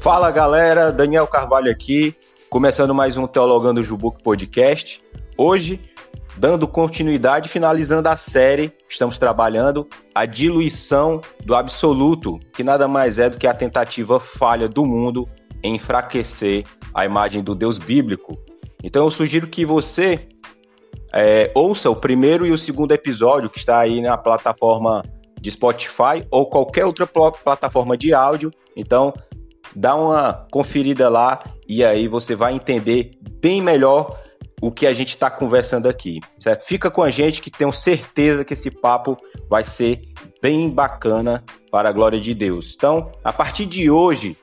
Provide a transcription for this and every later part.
Fala galera, Daniel Carvalho aqui, começando mais um Teologando Jubuque Podcast. Hoje, dando continuidade, finalizando a série, estamos trabalhando a diluição do absoluto, que nada mais é do que a tentativa falha do mundo em enfraquecer a imagem do Deus bíblico. Então eu sugiro que você é, ouça o primeiro e o segundo episódio que está aí na plataforma de Spotify ou qualquer outra pl plataforma de áudio. Então, dá uma conferida lá e aí você vai entender bem melhor o que a gente está conversando aqui, certo? Fica com a gente que tenho certeza que esse papo vai ser bem bacana para a glória de Deus. Então, a partir de hoje,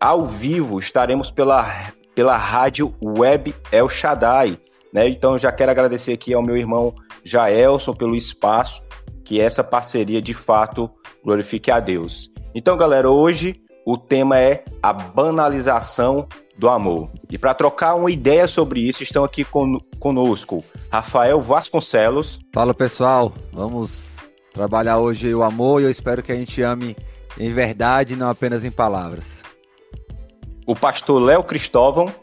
ao vivo, estaremos pela, pela rádio web El Shaddai. Né? Então, já quero agradecer aqui ao meu irmão Jaelson pelo espaço, que essa parceria de fato glorifique a Deus. Então, galera, hoje o tema é a banalização do amor. E para trocar uma ideia sobre isso, estão aqui con conosco Rafael Vasconcelos. Fala pessoal, vamos trabalhar hoje o amor e eu espero que a gente ame em verdade, não apenas em palavras. O pastor Léo Cristóvão.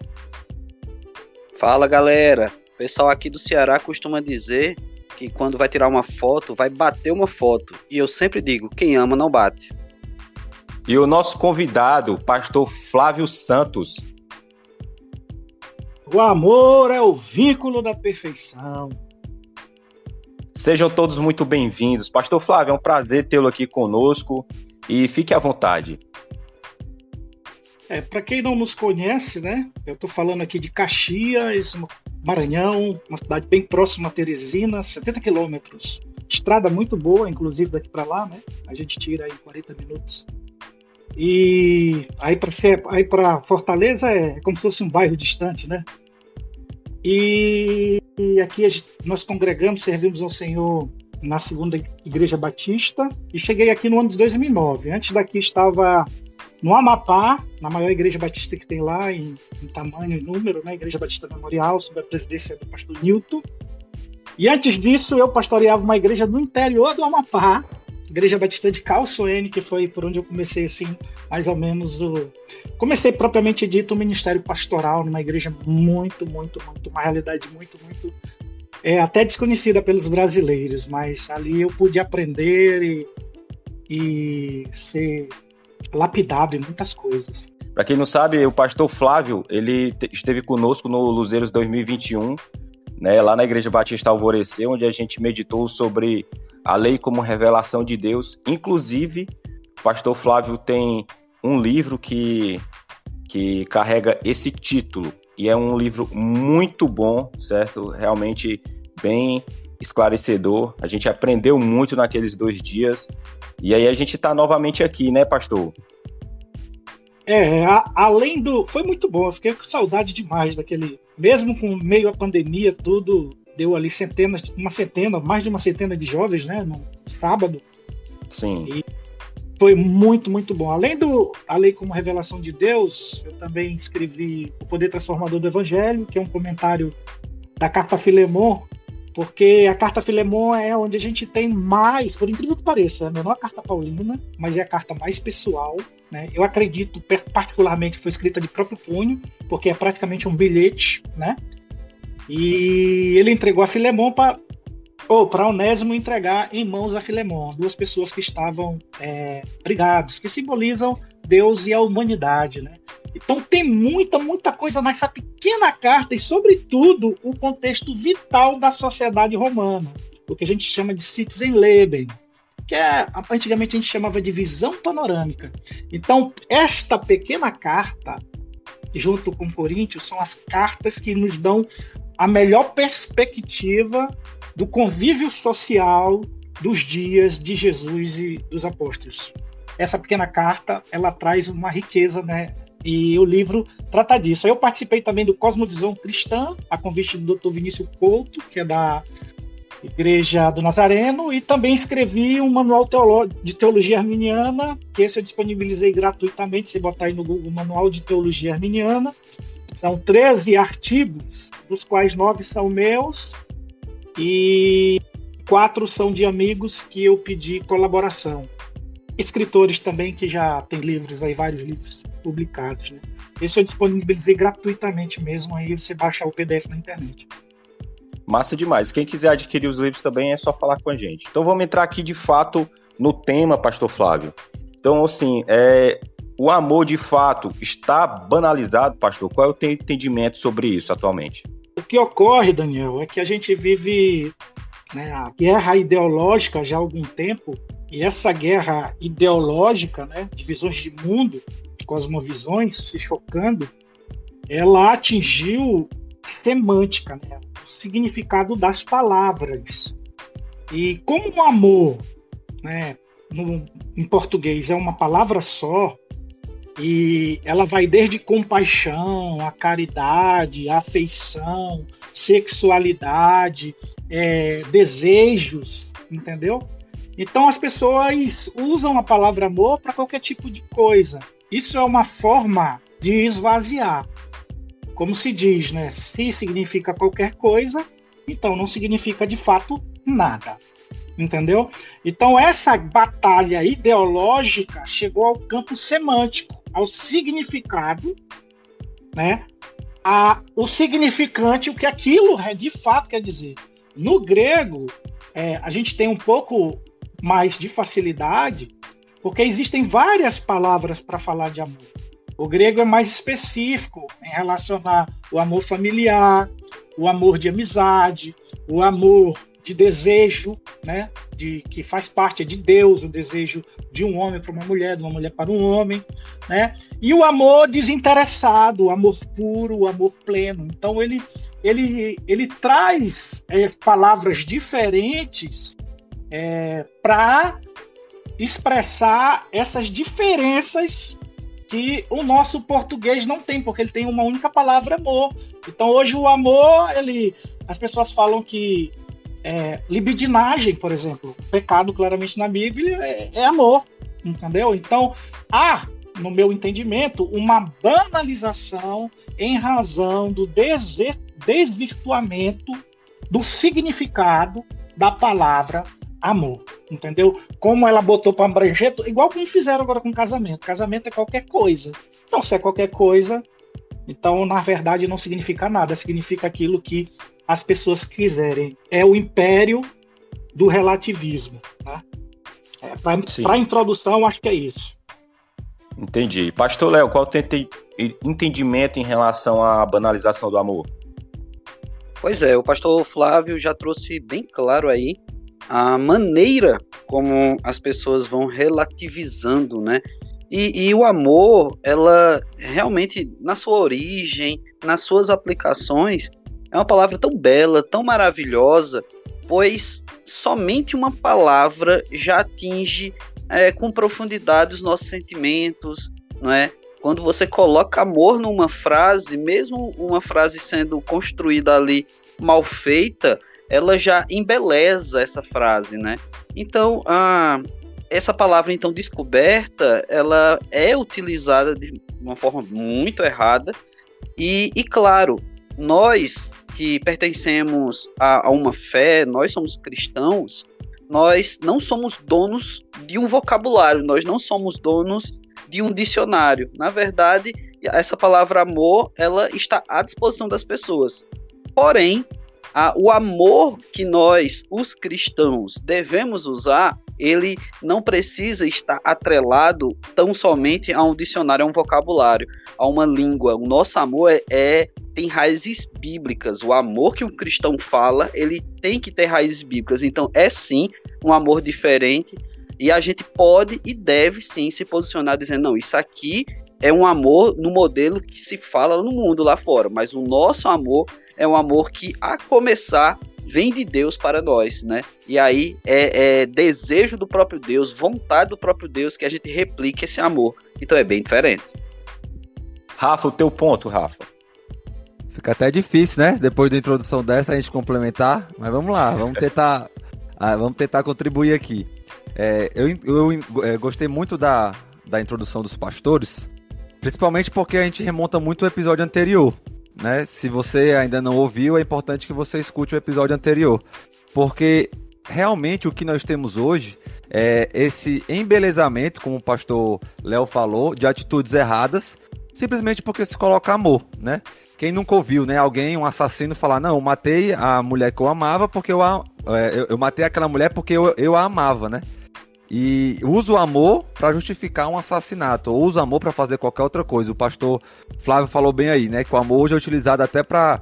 Fala galera, o pessoal aqui do Ceará costuma dizer que quando vai tirar uma foto, vai bater uma foto. E eu sempre digo: quem ama não bate. E o nosso convidado, o pastor Flávio Santos. O amor é o vínculo da perfeição. Sejam todos muito bem-vindos. Pastor Flávio, é um prazer tê-lo aqui conosco e fique à vontade. É, para quem não nos conhece, né? Eu estou falando aqui de Caxias, Maranhão, uma cidade bem próxima a Teresina, 70 quilômetros. Estrada muito boa, inclusive daqui para lá, né? A gente tira aí 40 minutos. E aí para aí para Fortaleza é como se fosse um bairro distante, né? E, e aqui gente, nós congregamos, servimos ao Senhor na segunda igreja batista e cheguei aqui no ano de 2009. Antes daqui estava no Amapá, na maior igreja batista que tem lá, em, em tamanho e número, né? Igreja Batista Memorial, sob a presidência do pastor Newton. E antes disso, eu pastoreava uma igreja no interior do Amapá, Igreja Batista de Calçoene, que foi por onde eu comecei, assim, mais ou menos o... Comecei propriamente dito o ministério pastoral numa igreja muito, muito, muito, uma realidade muito, muito... É, até desconhecida pelos brasileiros, mas ali eu pude aprender e, e ser lapidado em muitas coisas. Para quem não sabe, o pastor Flávio, ele esteve conosco no Luzeiros 2021, né, lá na Igreja Batista Alvorecer, onde a gente meditou sobre a lei como revelação de Deus. Inclusive, o pastor Flávio tem um livro que, que carrega esse título, e é um livro muito bom, certo? Realmente bem esclarecedor. A gente aprendeu muito naqueles dois dias. E aí a gente está novamente aqui, né, pastor? É, a, além do. Foi muito bom, eu fiquei com saudade demais daquele. Mesmo com meio a pandemia, tudo deu ali centenas, uma centena, mais de uma centena de jovens, né, no sábado. Sim. E foi muito, muito bom. Além do A Lei como Revelação de Deus, eu também escrevi O Poder Transformador do Evangelho, que é um comentário da carta Filemon, porque a carta Filemon é onde a gente tem mais, por incrível que pareça, é a menor carta paulina, mas é a carta mais pessoal. Né? Eu acredito particularmente que foi escrita de próprio punho, porque é praticamente um bilhete, né? E ele entregou a Filemon para ou para Onésimo entregar em mãos a Filemon, duas pessoas que estavam é, brigados, que simbolizam Deus e a humanidade, né? Então tem muita, muita coisa nessa pequena carta e, sobretudo, o contexto vital da sociedade romana, o que a gente chama de citizen leben, que é, antigamente a gente chamava de visão panorâmica. Então, esta pequena carta, junto com Coríntios, são as cartas que nos dão a melhor perspectiva do convívio social dos dias de Jesus e dos apóstolos. Essa pequena carta, ela traz uma riqueza, né, e o livro trata disso. Eu participei também do Cosmovisão Cristã, a convite do Dr. Vinícius Couto, que é da Igreja do Nazareno, e também escrevi um manual de teologia arminiana, que esse eu disponibilizei gratuitamente, se botar aí no Google Manual de Teologia Arminiana. São 13 artigos, dos quais nove são meus e quatro são de amigos que eu pedi colaboração. Escritores também que já têm livros aí, vários livros publicados. Né? Esse eu disponibilizei gratuitamente mesmo, aí você baixa o PDF na internet. Massa demais. Quem quiser adquirir os livros também é só falar com a gente. Então vamos entrar aqui de fato no tema, Pastor Flávio. Então, assim, é, o amor de fato está banalizado, pastor? Qual é o teu entendimento sobre isso atualmente? O que ocorre, Daniel, é que a gente vive né, a guerra ideológica já há algum tempo, e essa guerra ideológica, né, de visões de mundo, cosmovisões se chocando, ela atingiu semântica, né, o significado das palavras. E como o amor, né, no, em português é uma palavra só, e ela vai desde compaixão, a caridade, a afeição, sexualidade, é, desejos, entendeu? Então as pessoas usam a palavra amor para qualquer tipo de coisa. Isso é uma forma de esvaziar. Como se diz, né? Se significa qualquer coisa, então não significa de fato nada. Entendeu? Então essa batalha ideológica chegou ao campo semântico, ao significado, né? A, o significante, o que aquilo é de fato quer dizer. No grego, é, a gente tem um pouco mais de facilidade, porque existem várias palavras para falar de amor. O grego é mais específico em relacionar o amor familiar, o amor de amizade, o amor de desejo, né? De que faz parte de Deus, o desejo de um homem para uma mulher, de uma mulher para um homem, né? E o amor desinteressado, o amor puro, o amor pleno. Então ele ele ele traz é, palavras diferentes é, para expressar essas diferenças que o nosso português não tem, porque ele tem uma única palavra amor. Então hoje o amor, ele as pessoas falam que é, libidinagem, por exemplo, pecado claramente na Bíblia é, é amor, entendeu? Então há, no meu entendimento, uma banalização em razão do desvirtuamento do significado da palavra amor, entendeu? Como ela botou para abranger, igual como fizeram agora com casamento. Casamento é qualquer coisa. Então, se é qualquer coisa, então na verdade não significa nada, significa aquilo que as pessoas quiserem. É o império do relativismo, né? É, para a introdução, acho que é isso. Entendi. Pastor Léo, qual o teu entendimento em relação à banalização do amor? Pois é, o pastor Flávio já trouxe bem claro aí a maneira como as pessoas vão relativizando, né? E, e, o amor, ela realmente, na sua origem, nas suas aplicações, é uma palavra tão bela, tão maravilhosa, pois somente uma palavra já atinge é, com profundidade os nossos sentimentos, não é? Quando você coloca amor numa frase, mesmo uma frase sendo construída ali mal feita, ela já embeleza essa frase, né? Então, a, essa palavra então descoberta, ela é utilizada de uma forma muito errada e, e claro, nós que pertencemos a, a uma fé, nós somos cristãos, nós não somos donos de um vocabulário, nós não somos donos de um dicionário. Na verdade, essa palavra amor, ela está à disposição das pessoas. Porém, a, o amor que nós, os cristãos, devemos usar, ele não precisa estar atrelado tão somente a um dicionário, a um vocabulário, a uma língua. O nosso amor é, é tem raízes bíblicas. O amor que um cristão fala, ele tem que ter raízes bíblicas. Então, é sim um amor diferente. E a gente pode e deve sim se posicionar dizendo: não, isso aqui é um amor no modelo que se fala no mundo lá fora, mas o nosso amor é um amor que, a começar, vem de Deus para nós, né? E aí é, é, desejo do próprio Deus, vontade do próprio Deus que a gente replique esse amor. Então é bem diferente. Rafa, o teu ponto, Rafa. Fica até difícil, né? Depois da introdução dessa, a gente complementar. Mas vamos lá, vamos tentar, ah, vamos tentar contribuir aqui. É, eu, eu, eu é, gostei muito da, da introdução dos pastores, principalmente porque a gente remonta muito o episódio anterior, né? Se você ainda não ouviu, é importante que você escute o episódio anterior. Porque realmente o que nós temos hoje é esse embelezamento, como o pastor Léo falou, de atitudes erradas, simplesmente porque se coloca amor, né? Quem nunca ouviu, né? Alguém, um assassino, falar: Não, eu matei a mulher que eu amava porque eu, a, é, eu, matei aquela mulher porque eu, eu a amava, né? E usa o amor para justificar um assassinato, ou usa o amor para fazer qualquer outra coisa. O pastor Flávio falou bem aí, né? Que o amor hoje é utilizado até para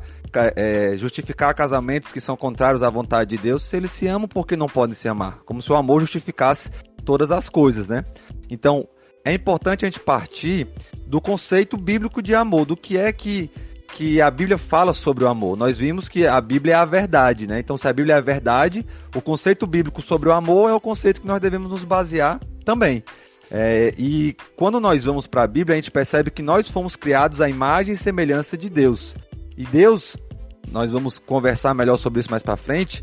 é, justificar casamentos que são contrários à vontade de Deus, se eles se amam, por que não podem se amar? Como se o amor justificasse todas as coisas, né? Então, é importante a gente partir do conceito bíblico de amor, do que é que, que a Bíblia fala sobre o amor. Nós vimos que a Bíblia é a verdade, né? Então, se a Bíblia é a verdade, o conceito bíblico sobre o amor é o conceito que nós devemos nos basear também. É, e quando nós vamos para a Bíblia, a gente percebe que nós fomos criados à imagem e semelhança de Deus. E Deus, nós vamos conversar melhor sobre isso mais para frente,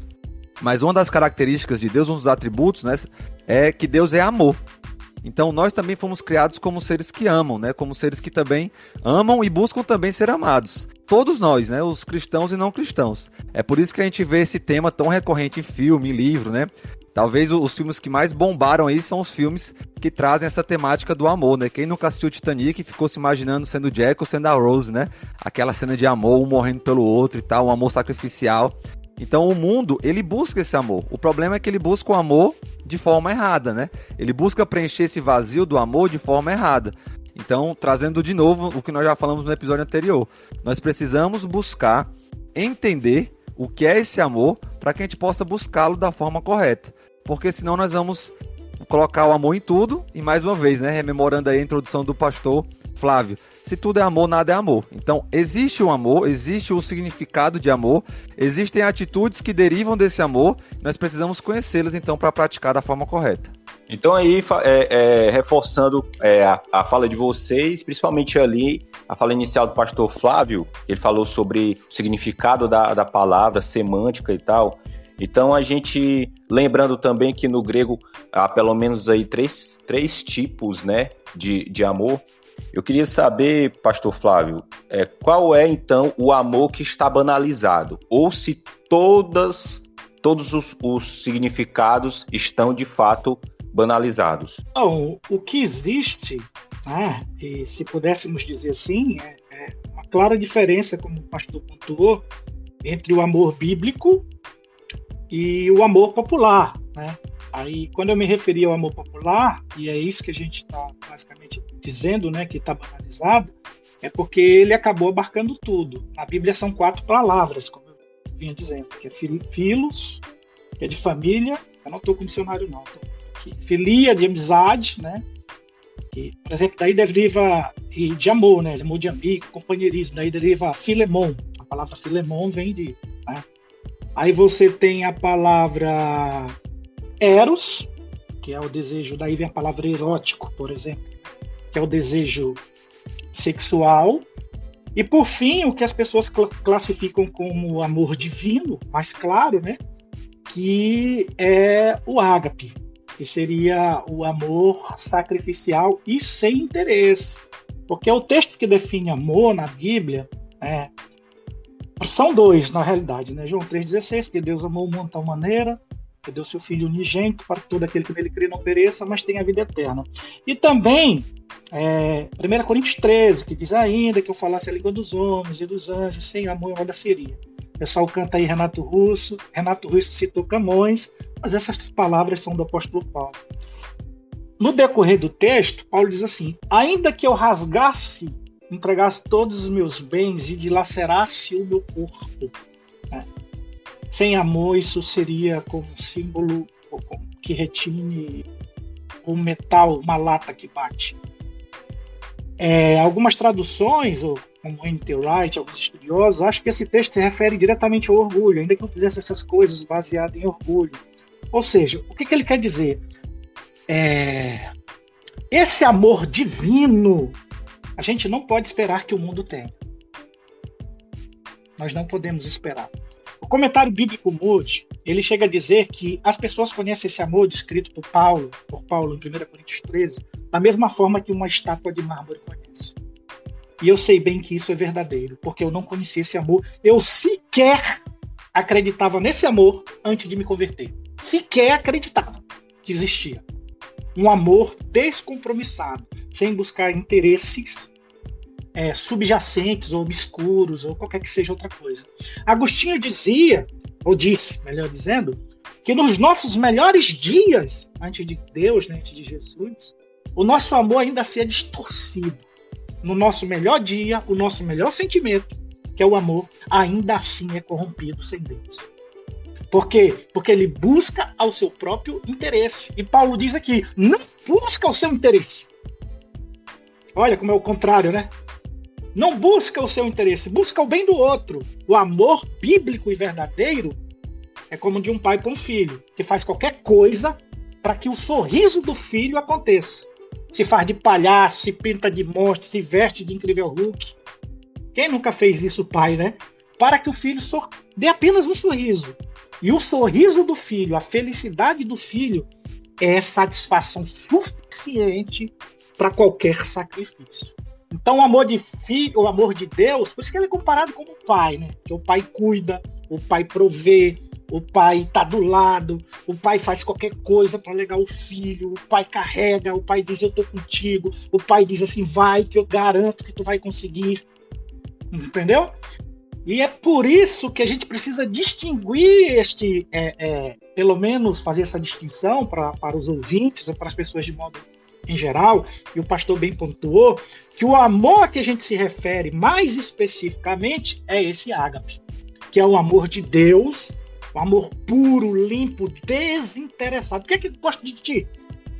mas uma das características de Deus, um dos atributos, né, é que Deus é amor. Então nós também fomos criados como seres que amam, né? Como seres que também amam e buscam também ser amados. Todos nós, né? Os cristãos e não cristãos. É por isso que a gente vê esse tema tão recorrente em filme, em livro, né? Talvez os filmes que mais bombaram aí são os filmes que trazem essa temática do amor, né? Quem nunca assistiu Titanic ficou se imaginando sendo Jack ou sendo a Rose, né? Aquela cena de amor, um morrendo pelo outro e tal, um amor sacrificial. Então o mundo, ele busca esse amor. O problema é que ele busca o amor de forma errada, né? Ele busca preencher esse vazio do amor de forma errada. Então, trazendo de novo o que nós já falamos no episódio anterior, nós precisamos buscar entender o que é esse amor para que a gente possa buscá-lo da forma correta porque senão nós vamos colocar o amor em tudo, e mais uma vez, né, rememorando a introdução do pastor Flávio, se tudo é amor, nada é amor. Então, existe o amor, existe o significado de amor, existem atitudes que derivam desse amor, nós precisamos conhecê-las então para praticar da forma correta. Então aí, é, é, reforçando é, a, a, fala de vocês, principalmente ali, a fala inicial do pastor Flávio, ele falou sobre o significado da, da palavra, semântica e tal, então a gente, lembrando também que no grego há pelo menos aí três, três tipos né, de, de amor. Eu queria saber, pastor Flávio, é, qual é então o amor que está banalizado? Ou se todas, todos os, os significados estão de fato banalizados? Não, o que existe, né, e se pudéssemos dizer assim, é, é uma clara diferença, como o pastor pontuou, entre o amor bíblico e o amor popular, né? Aí, quando eu me referi ao amor popular, e é isso que a gente está basicamente dizendo, né, que está banalizado, é porque ele acabou abarcando tudo. Na Bíblia são quatro palavras, como eu vinha dizendo, que é filos, que é de família, eu não estou com dicionário não, aqui, filia de amizade, né, que, por exemplo, daí deriva de amor, né, de amor de amigo, companheirismo, daí deriva filemon, a palavra filemon vem de né, Aí você tem a palavra eros, que é o desejo, daí vem a palavra erótico, por exemplo, que é o desejo sexual. E por fim, o que as pessoas cl classificam como amor divino, mais claro, né? Que é o ágape, que seria o amor sacrificial e sem interesse. Porque o texto que define amor na Bíblia, né, são dois, na realidade, né? João 3,16, que Deus amou o mundo de tal maneira, que deu seu Filho unigênito para todo aquele que nele crê não pereça, mas tenha a vida eterna. E também, é, 1 Coríntios 13, que diz ainda que eu falasse a língua dos homens e dos anjos, sem amor nada seria. O pessoal canta aí Renato Russo, Renato Russo citou Camões, mas essas palavras são do apóstolo Paulo. No decorrer do texto, Paulo diz assim: ainda que eu rasgasse entregasse todos os meus bens e dilacerasse o meu corpo. Né? Sem amor, isso seria como um símbolo que retine um metal, uma lata que bate. É, algumas traduções, ou como N.T. Wright, alguns estudiosos, acham que esse texto se refere diretamente ao orgulho, ainda que eu fizesse essas coisas baseadas em orgulho. Ou seja, o que, que ele quer dizer? É, esse amor divino a gente não pode esperar que o mundo tenha. Nós não podemos esperar. Comentário bíblico Moody, ele chega a dizer que as pessoas conhecem esse amor descrito por Paulo, por Paulo em 1 Coríntios 13, da mesma forma que uma estátua de mármore conhece. E eu sei bem que isso é verdadeiro, porque eu não conhecia esse amor. Eu sequer acreditava nesse amor antes de me converter. sequer acreditava que existia. Um amor descompromissado, sem buscar interesses é, subjacentes ou obscuros ou qualquer que seja outra coisa. Agostinho dizia, ou disse, melhor dizendo, que nos nossos melhores dias, antes de Deus, né, antes de Jesus, o nosso amor ainda seria distorcido. No nosso melhor dia, o nosso melhor sentimento, que é o amor, ainda assim é corrompido sem Deus. Por quê? Porque ele busca ao seu próprio interesse. E Paulo diz aqui: não busca o seu interesse. Olha como é o contrário, né? Não busca o seu interesse, busca o bem do outro. O amor bíblico e verdadeiro é como de um pai para um filho, que faz qualquer coisa para que o sorriso do filho aconteça. Se faz de palhaço, se pinta de monstro, se veste de incrível Hulk. Quem nunca fez isso, pai, né? Para que o filho sor... dê apenas um sorriso. E o sorriso do filho, a felicidade do filho, é satisfação suficiente para qualquer sacrifício. Então, o amor de filho, o amor de Deus, por isso que ele é comparado como o pai, né? Que o pai cuida, o pai provê, o pai tá do lado, o pai faz qualquer coisa para legar o filho, o pai carrega, o pai diz eu tô contigo, o pai diz assim vai que eu garanto que tu vai conseguir, entendeu? E é por isso que a gente precisa distinguir este, é, é, pelo menos fazer essa distinção para, para os ouvintes, para as pessoas de modo em geral, e o pastor bem pontuou, que o amor a que a gente se refere mais especificamente é esse ágape, que é o amor de Deus um amor puro, limpo, desinteressado. Por que, é que eu gosto de ti?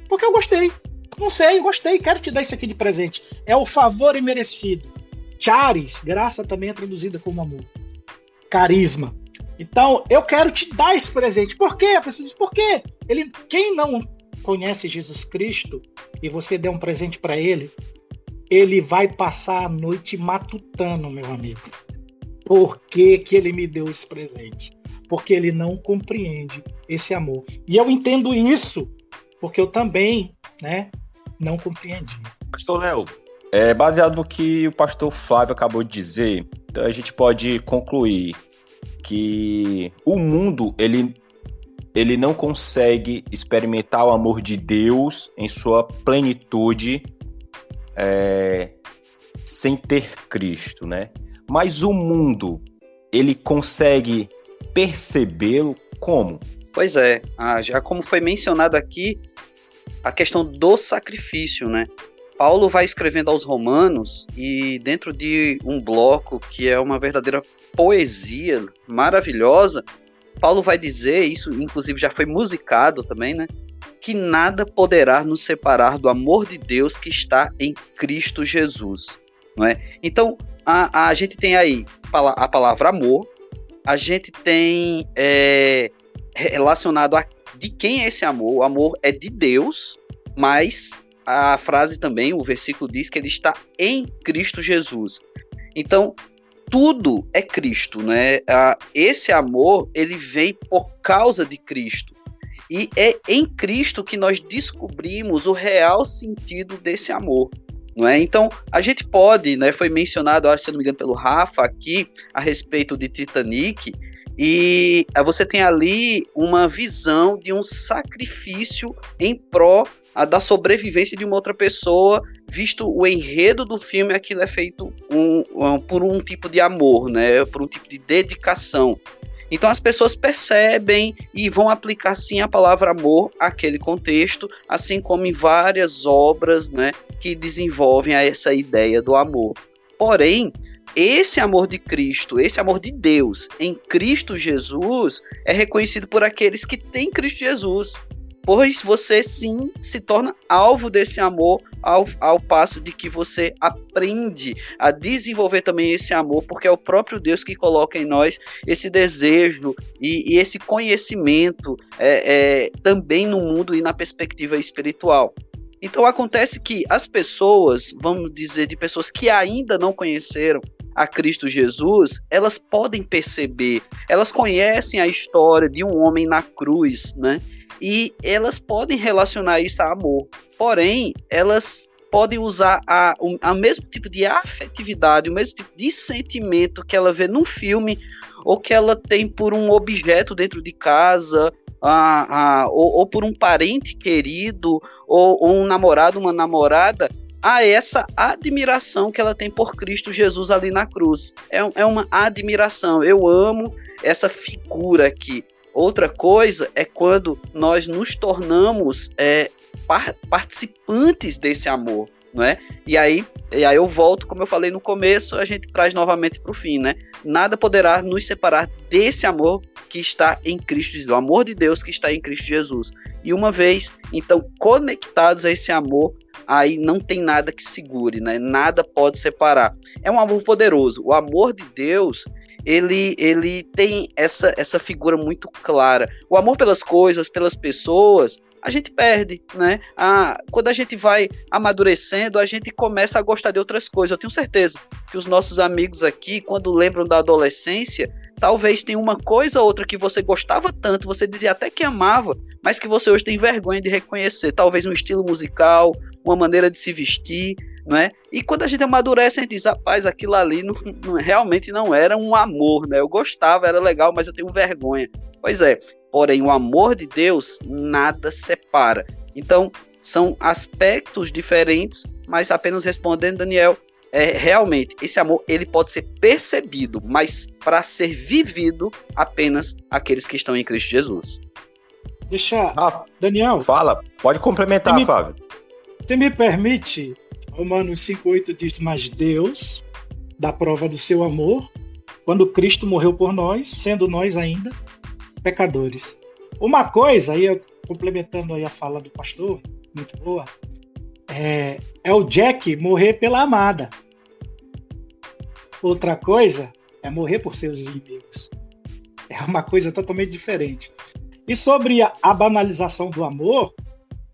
Porque eu gostei. Não sei, gostei, quero te dar isso aqui de presente. É o favor imerecido. Charis, graça também é traduzida como amor. Carisma. Então, eu quero te dar esse presente. Por quê? A pessoa diz, por quê? Ele, quem não conhece Jesus Cristo e você der um presente para ele, ele vai passar a noite matutando, meu amigo. Por que, que ele me deu esse presente? porque ele não compreende esse amor. E eu entendo isso porque eu também, né, não compreendi. Pastor Léo, é, baseado no que o pastor Flávio acabou de dizer, então a gente pode concluir que o mundo ele ele não consegue experimentar o amor de Deus em sua plenitude é, sem ter Cristo, né? Mas o mundo ele consegue percebê-lo como? Pois é, ah, já como foi mencionado aqui, a questão do sacrifício, né? Paulo vai escrevendo aos Romanos e dentro de um bloco que é uma verdadeira poesia maravilhosa, Paulo vai dizer, isso inclusive já foi musicado também, né? Que nada poderá nos separar do amor de Deus que está em Cristo Jesus, não é? Então, a, a gente tem aí a palavra amor, a gente tem é, relacionado a de quem é esse amor. O amor é de Deus, mas a frase também, o versículo diz que ele está em Cristo Jesus. Então, tudo é Cristo, né? Esse amor, ele vem por causa de Cristo. E é em Cristo que nós descobrimos o real sentido desse amor não é? Então, a gente pode, né, foi mencionado, acho, se não me engano, pelo Rafa aqui, a respeito de Titanic, e eh, você tem ali uma visão de um sacrifício em pró da sobrevivência de uma outra pessoa, visto o enredo do filme, aquilo é feito um, um, por um tipo de amor, né? Por um tipo de dedicação. Então as pessoas percebem e vão aplicar sim a palavra amor àquele contexto, assim como em várias obras né, que desenvolvem essa ideia do amor. Porém, esse amor de Cristo, esse amor de Deus em Cristo Jesus é reconhecido por aqueles que têm Cristo Jesus pois você sim se torna alvo desse amor ao, ao passo de que você aprende a desenvolver também esse amor, porque é o próprio Deus que coloca em nós esse desejo e, e esse conhecimento é, é, também no mundo e na perspectiva espiritual. Então acontece que as pessoas, vamos dizer, de pessoas que ainda não conheceram a Cristo Jesus, elas podem perceber, elas conhecem a história de um homem na cruz, né? E elas podem relacionar isso a amor. Porém, elas podem usar a, o a mesmo tipo de afetividade, o mesmo tipo de sentimento que ela vê num filme ou que ela tem por um objeto dentro de casa a, a, ou, ou, por um parente querido, ou, ou um namorado, uma namorada, a essa admiração que ela tem por Cristo Jesus ali na cruz. É, é uma admiração. Eu amo essa figura aqui. Outra coisa é quando nós nos tornamos é, par participantes desse amor não é? E aí, e aí eu volto, como eu falei no começo, a gente traz novamente para o fim, né? Nada poderá nos separar desse amor que está em Cristo Jesus, o amor de Deus que está em Cristo Jesus. E uma vez, então, conectados a esse amor, aí não tem nada que segure, né? Nada pode separar. É um amor poderoso. O amor de Deus, ele, ele tem essa, essa figura muito clara. O amor pelas coisas, pelas pessoas, a gente perde, né? A, quando a gente vai amadurecendo, a gente começa a gostar de outras coisas. Eu tenho certeza que os nossos amigos aqui, quando lembram da adolescência, talvez tenha uma coisa ou outra que você gostava tanto, você dizia até que amava, mas que você hoje tem vergonha de reconhecer. Talvez um estilo musical, uma maneira de se vestir, não é? E quando a gente amadurece, a gente diz, rapaz, aquilo ali não, não, realmente não era um amor, né? Eu gostava, era legal, mas eu tenho vergonha. Pois é, Porém, o amor de Deus nada separa. Então, são aspectos diferentes, mas apenas respondendo, Daniel, é realmente esse amor ele pode ser percebido, mas para ser vivido apenas aqueles que estão em Cristo Jesus. Deixa, ah, Daniel. Fala, pode complementar, me, Fábio. Você me permite? Romanos 5:8 diz: "Mas Deus dá prova do seu amor quando Cristo morreu por nós, sendo nós ainda pecadores. Uma coisa, aí complementando aí a fala do pastor, muito boa, é, é o Jack morrer pela amada. Outra coisa é morrer por seus inimigos. É uma coisa totalmente diferente. E sobre a, a banalização do amor,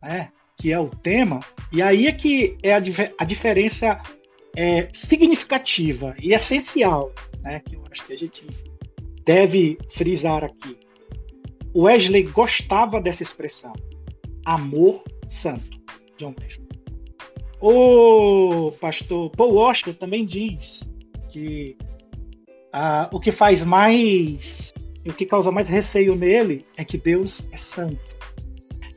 né, que é o tema, e aí é que é a, a diferença é, significativa e essencial, né, que eu acho que a gente deve frisar aqui. Wesley gostava dessa expressão, amor santo, John Wesley. O pastor Paul Washer também diz que ah, o que faz mais, o que causa mais receio nele é que Deus é santo.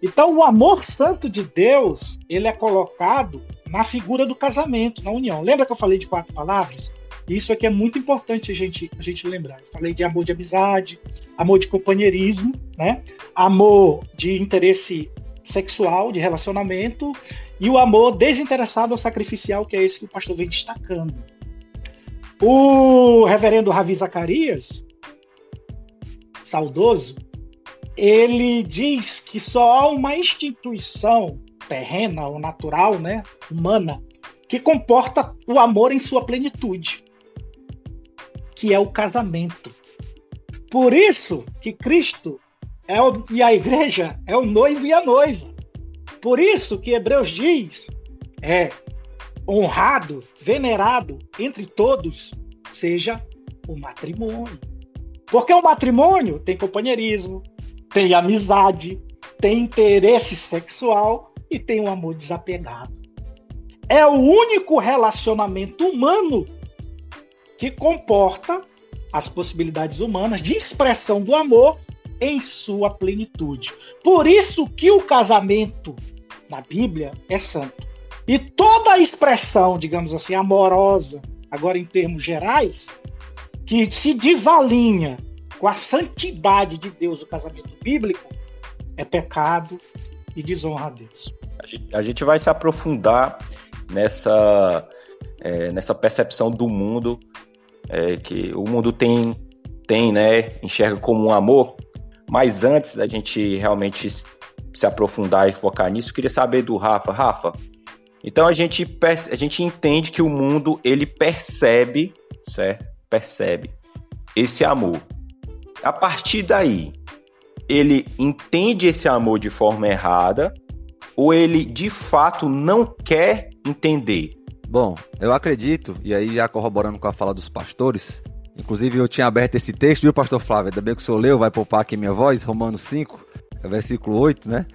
Então, o amor santo de Deus, ele é colocado na figura do casamento, na união. Lembra que eu falei de quatro palavras? Isso aqui é muito importante a gente, a gente lembrar. Eu falei de amor de amizade, amor de companheirismo, né? amor de interesse sexual, de relacionamento, e o amor desinteressado ou sacrificial, que é esse que o pastor vem destacando. O reverendo Ravi Zacarias, saudoso, ele diz que só há uma instituição terrena ou natural, né, humana, que comporta o amor em sua plenitude que é o casamento. Por isso que Cristo é o, e a igreja é o noivo e a noiva. Por isso que Hebreus diz é honrado, venerado entre todos seja o matrimônio. Porque o matrimônio tem companheirismo, tem amizade, tem interesse sexual e tem um amor desapegado. É o único relacionamento humano que comporta as possibilidades humanas de expressão do amor em sua plenitude. Por isso que o casamento na Bíblia é santo. E toda expressão, digamos assim, amorosa, agora em termos gerais, que se desalinha com a santidade de Deus, o casamento bíblico, é pecado e desonra a Deus. A gente vai se aprofundar nessa, é, nessa percepção do mundo é, que o mundo tem, tem, né, enxerga como um amor. Mas antes da gente realmente se aprofundar e focar nisso, queria saber do Rafa. Rafa, então a gente, a gente entende que o mundo ele percebe, certo? Percebe esse amor. A partir daí, ele entende esse amor de forma errada ou ele de fato não quer entender? Bom, eu acredito, e aí já corroborando com a fala dos pastores, inclusive eu tinha aberto esse texto, viu, pastor Flávio? Ainda bem que o senhor leu, vai poupar aqui minha voz, Romanos 5, versículo 8, né?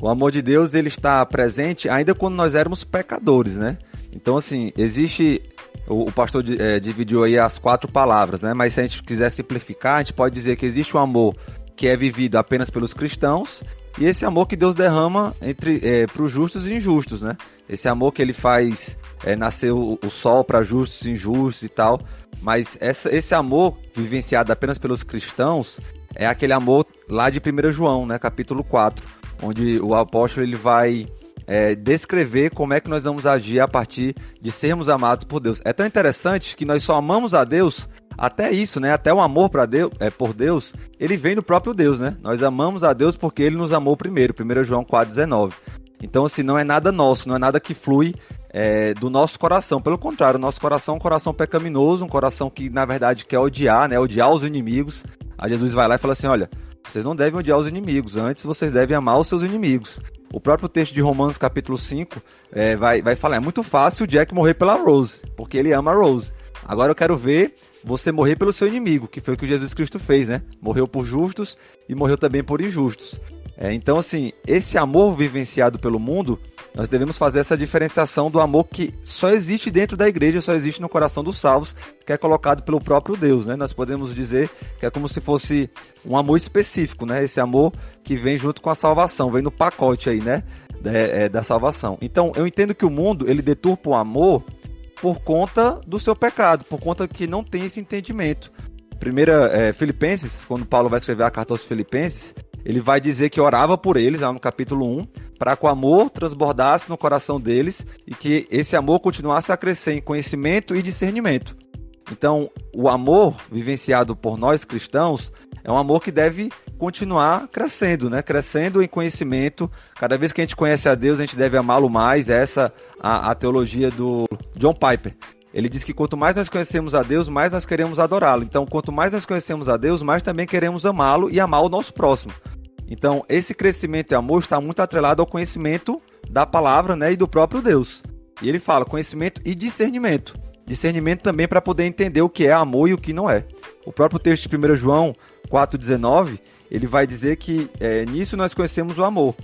O amor de Deus, ele está presente ainda quando nós éramos pecadores, né? Então, assim, existe. O, o pastor é, dividiu aí as quatro palavras, né? Mas se a gente quiser simplificar, a gente pode dizer que existe um amor que é vivido apenas pelos cristãos, e esse amor que Deus derrama entre é, para os justos e injustos, né? Esse amor que ele faz é, nascer o, o sol para justos e injustos e tal. Mas essa, esse amor vivenciado apenas pelos cristãos é aquele amor lá de 1 João, né, capítulo 4, onde o apóstolo ele vai é, descrever como é que nós vamos agir a partir de sermos amados por Deus. É tão interessante que nós só amamos a Deus até isso, né? Até o amor para Deus, é, por Deus, ele vem do próprio Deus, né? Nós amamos a Deus porque ele nos amou primeiro, 1 João 4,19. Então, assim, não é nada nosso, não é nada que flui é, do nosso coração. Pelo contrário, o nosso coração é um coração pecaminoso, um coração que, na verdade, quer odiar, né? Odiar os inimigos. Aí Jesus vai lá e fala assim: olha, vocês não devem odiar os inimigos, antes vocês devem amar os seus inimigos. O próprio texto de Romanos, capítulo 5, é, vai, vai falar: é muito fácil o Jack morrer pela Rose, porque ele ama a Rose. Agora eu quero ver você morrer pelo seu inimigo, que foi o que Jesus Cristo fez, né? Morreu por justos e morreu também por injustos. É, então, assim, esse amor vivenciado pelo mundo, nós devemos fazer essa diferenciação do amor que só existe dentro da igreja, só existe no coração dos salvos, que é colocado pelo próprio Deus, né? Nós podemos dizer que é como se fosse um amor específico, né? Esse amor que vem junto com a salvação, vem no pacote aí, né? É, da salvação. Então, eu entendo que o mundo, ele deturpa o amor por conta do seu pecado, por conta que não tem esse entendimento. Primeira, é, Filipenses, quando Paulo vai escrever a carta aos Filipenses, ele vai dizer que orava por eles, lá no capítulo 1, para que o amor transbordasse no coração deles e que esse amor continuasse a crescer em conhecimento e discernimento. Então, o amor vivenciado por nós cristãos é um amor que deve continuar crescendo, né? Crescendo em conhecimento. Cada vez que a gente conhece a Deus, a gente deve amá-lo mais. Essa a, a teologia do John Piper. Ele diz que quanto mais nós conhecemos a Deus, mais nós queremos adorá-lo. Então, quanto mais nós conhecemos a Deus, mais também queremos amá-lo e amar o nosso próximo. Então, esse crescimento e amor está muito atrelado ao conhecimento da palavra né, e do próprio Deus. E ele fala conhecimento e discernimento. Discernimento também para poder entender o que é amor e o que não é. O próprio texto de 1 João 4,19, ele vai dizer que é, nisso nós conhecemos o amor.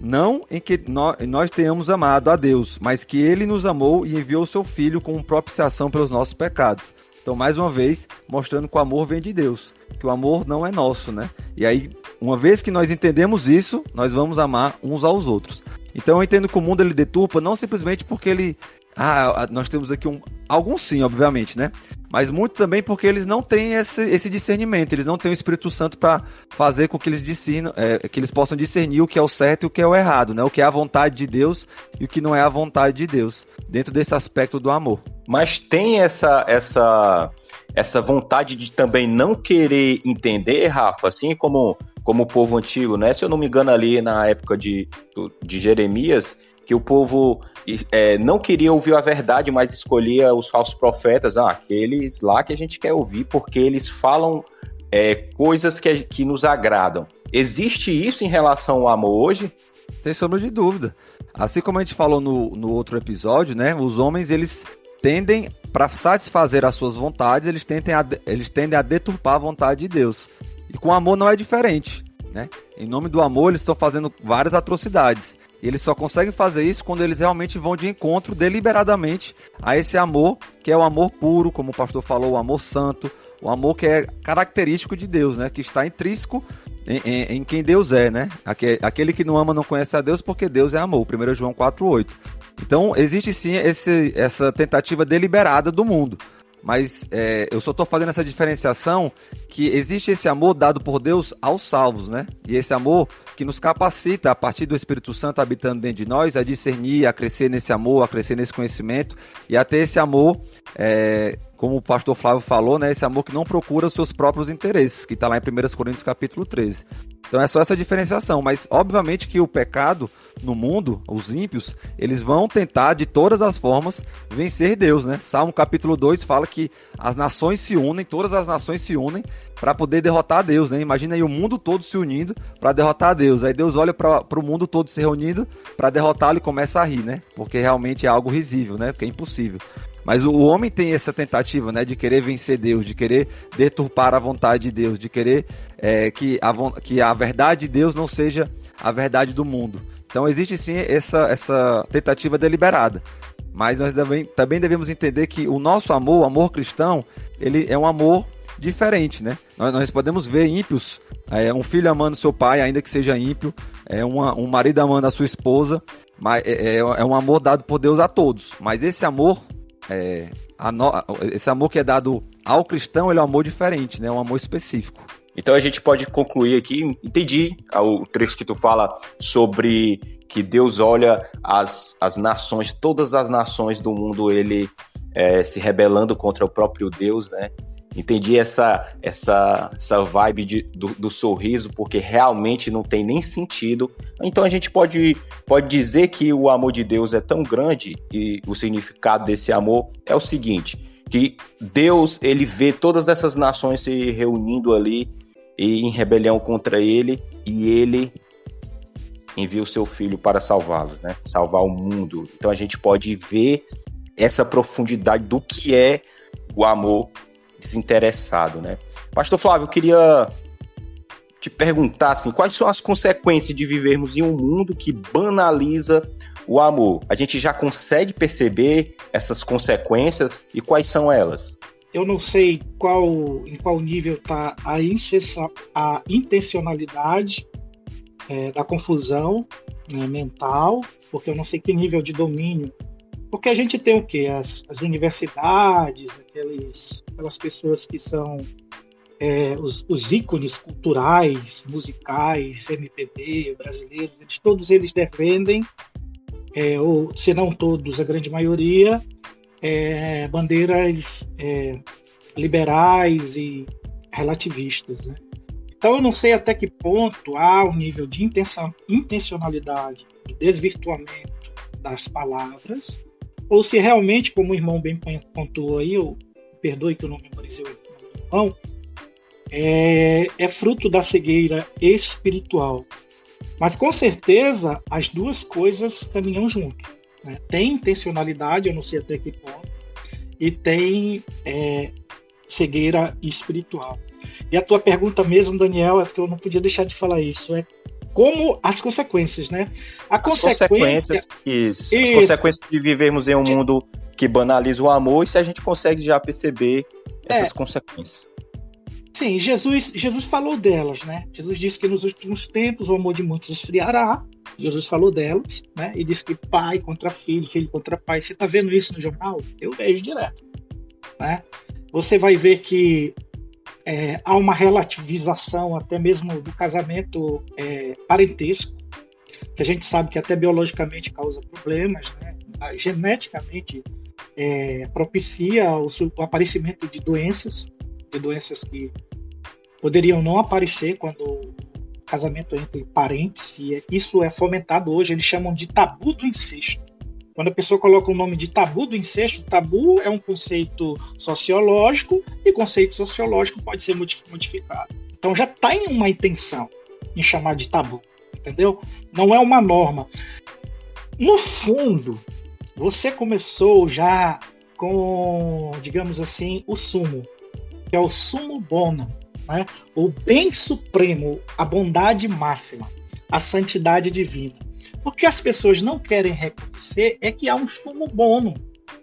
Não em que nós, nós tenhamos amado a Deus, mas que ele nos amou e enviou o seu Filho como propiciação pelos nossos pecados. Então, mais uma vez, mostrando que o amor vem de Deus, que o amor não é nosso, né? E aí, uma vez que nós entendemos isso, nós vamos amar uns aos outros. Então, eu entendo que o mundo ele deturpa não simplesmente porque ele ah, nós temos aqui um. Alguns sim, obviamente, né? Mas muito também porque eles não têm esse, esse discernimento, eles não têm o Espírito Santo para fazer com que eles discernam, é, que eles possam discernir o que é o certo e o que é o errado, né? O que é a vontade de Deus e o que não é a vontade de Deus, dentro desse aspecto do amor. Mas tem essa essa essa vontade de também não querer entender, Rafa, assim como como o povo antigo, né? Se eu não me engano ali na época de, de Jeremias, que o povo é, não queria ouvir a verdade, mas escolhia os falsos profetas, ah, aqueles lá que a gente quer ouvir, porque eles falam é, coisas que, que nos agradam. Existe isso em relação ao amor hoje? Sem sombra de dúvida. Assim como a gente falou no, no outro episódio, né? Os homens, eles tendem, para satisfazer as suas vontades, eles tendem, a, eles tendem a deturpar a vontade de Deus. E com amor não é diferente, né? Em nome do amor, eles estão fazendo várias atrocidades. E eles só conseguem fazer isso quando eles realmente vão de encontro deliberadamente a esse amor, que é o amor puro, como o pastor falou, o amor santo, o amor que é característico de Deus, né? Que está intrínseco em, em, em, quem Deus é, né? Aquele que não ama não conhece a Deus porque Deus é amor. 1 João 4,8. Então, existe sim esse, essa tentativa deliberada do mundo. Mas é, eu só estou fazendo essa diferenciação que existe esse amor dado por Deus aos salvos, né? E esse amor que nos capacita, a partir do Espírito Santo habitando dentro de nós, a discernir, a crescer nesse amor, a crescer nesse conhecimento e a ter esse amor é, como o pastor Flávio falou, né, esse amor que não procura os seus próprios interesses, que está lá em 1 Coríntios capítulo 13. Então é só essa diferenciação, mas obviamente que o pecado no mundo, os ímpios, eles vão tentar de todas as formas vencer Deus, né? Salmo capítulo 2 fala que as nações se unem, todas as nações se unem para poder derrotar Deus, né? Imagina aí o mundo todo se unindo para derrotar Deus. Aí Deus olha para o mundo todo se reunindo para derrotá-lo e começa a rir, né? Porque realmente é algo risível, né? Porque é impossível. Mas o homem tem essa tentativa, né, de querer vencer Deus, de querer deturpar a vontade de Deus, de querer é, que, a, que a verdade de Deus não seja a verdade do mundo. Então existe sim essa, essa tentativa deliberada. Mas nós também, também devemos entender que o nosso amor, o amor cristão, ele é um amor diferente, né? Nós, nós podemos ver ímpios, é, um filho amando seu pai, ainda que seja ímpio, é uma, um marido amando a sua esposa, mas é, é, é um amor dado por Deus a todos. Mas esse amor, é, no, esse amor que é dado ao cristão, ele é um amor diferente, né? Um amor específico. Então a gente pode concluir aqui, entendi o trecho que tu fala sobre que Deus olha as, as nações, todas as nações do mundo, ele é, se rebelando contra o próprio Deus, né? Entendi essa essa essa vibe de, do, do, sorriso, porque realmente não tem nem sentido. Então a gente pode, pode dizer que o amor de Deus é tão grande e o significado desse amor é o seguinte: que Deus ele vê todas essas nações se reunindo ali e em rebelião contra ele, e ele envia o seu filho para salvá-los, né? Salvar o mundo. Então a gente pode ver essa profundidade do que é o amor desinteressado, né? Pastor Flávio, eu queria te perguntar assim, quais são as consequências de vivermos em um mundo que banaliza o amor? A gente já consegue perceber essas consequências e quais são elas? Eu não sei qual, em qual nível está a, a, intencionalidade é, da confusão né, mental, porque eu não sei que nível de domínio. Porque a gente tem o quê? As, as universidades, aqueles, aquelas pessoas que são é, os, os, ícones culturais, musicais, MPB, brasileiros, eles, todos eles defendem, é, ou se não todos, a grande maioria, é, bandeiras é, liberais e relativistas. Né? Então eu não sei até que ponto há um nível de intenção, intencionalidade, de desvirtuamento das palavras, ou se realmente, como o irmão bem pontuou aí, eu perdoe que eu não memorizei o irmão, é, é fruto da cegueira espiritual. Mas com certeza as duas coisas caminham juntos. Né? Tem intencionalidade, eu não sei até que ponto, e tem é, cegueira espiritual. E a tua pergunta mesmo, Daniel, é porque eu não podia deixar de falar isso, é como as consequências, né? A as consequência, consequências, isso, isso. As consequências de vivermos em um mundo que banaliza o amor e se a gente consegue já perceber essas é. consequências. Sim, Jesus, Jesus falou delas, né? Jesus disse que nos últimos tempos o amor de muitos esfriará. Jesus falou delas, né? E disse que pai contra filho, filho contra pai. Você está vendo isso no jornal? Eu vejo direto, né? Você vai ver que é, há uma relativização até mesmo do casamento é, parentesco, que a gente sabe que até biologicamente causa problemas, né? geneticamente é, propicia o, o, aparecimento de doenças, de doenças que poderiam não aparecer quando o casamento entre parentes, e isso é fomentado hoje, eles chamam de tabu do incesto. Quando a pessoa coloca o nome de tabu do incesto, tabu é um conceito sociológico e conceito sociológico pode ser modificado. Então já tem tá uma intenção em chamar de tabu, entendeu? Não é uma norma. No fundo, você começou já com, digamos assim, o sumo, que é o sumo bono, né? o bem supremo, a bondade máxima, a santidade divina. O que as pessoas não querem reconhecer é que há um fumo bono,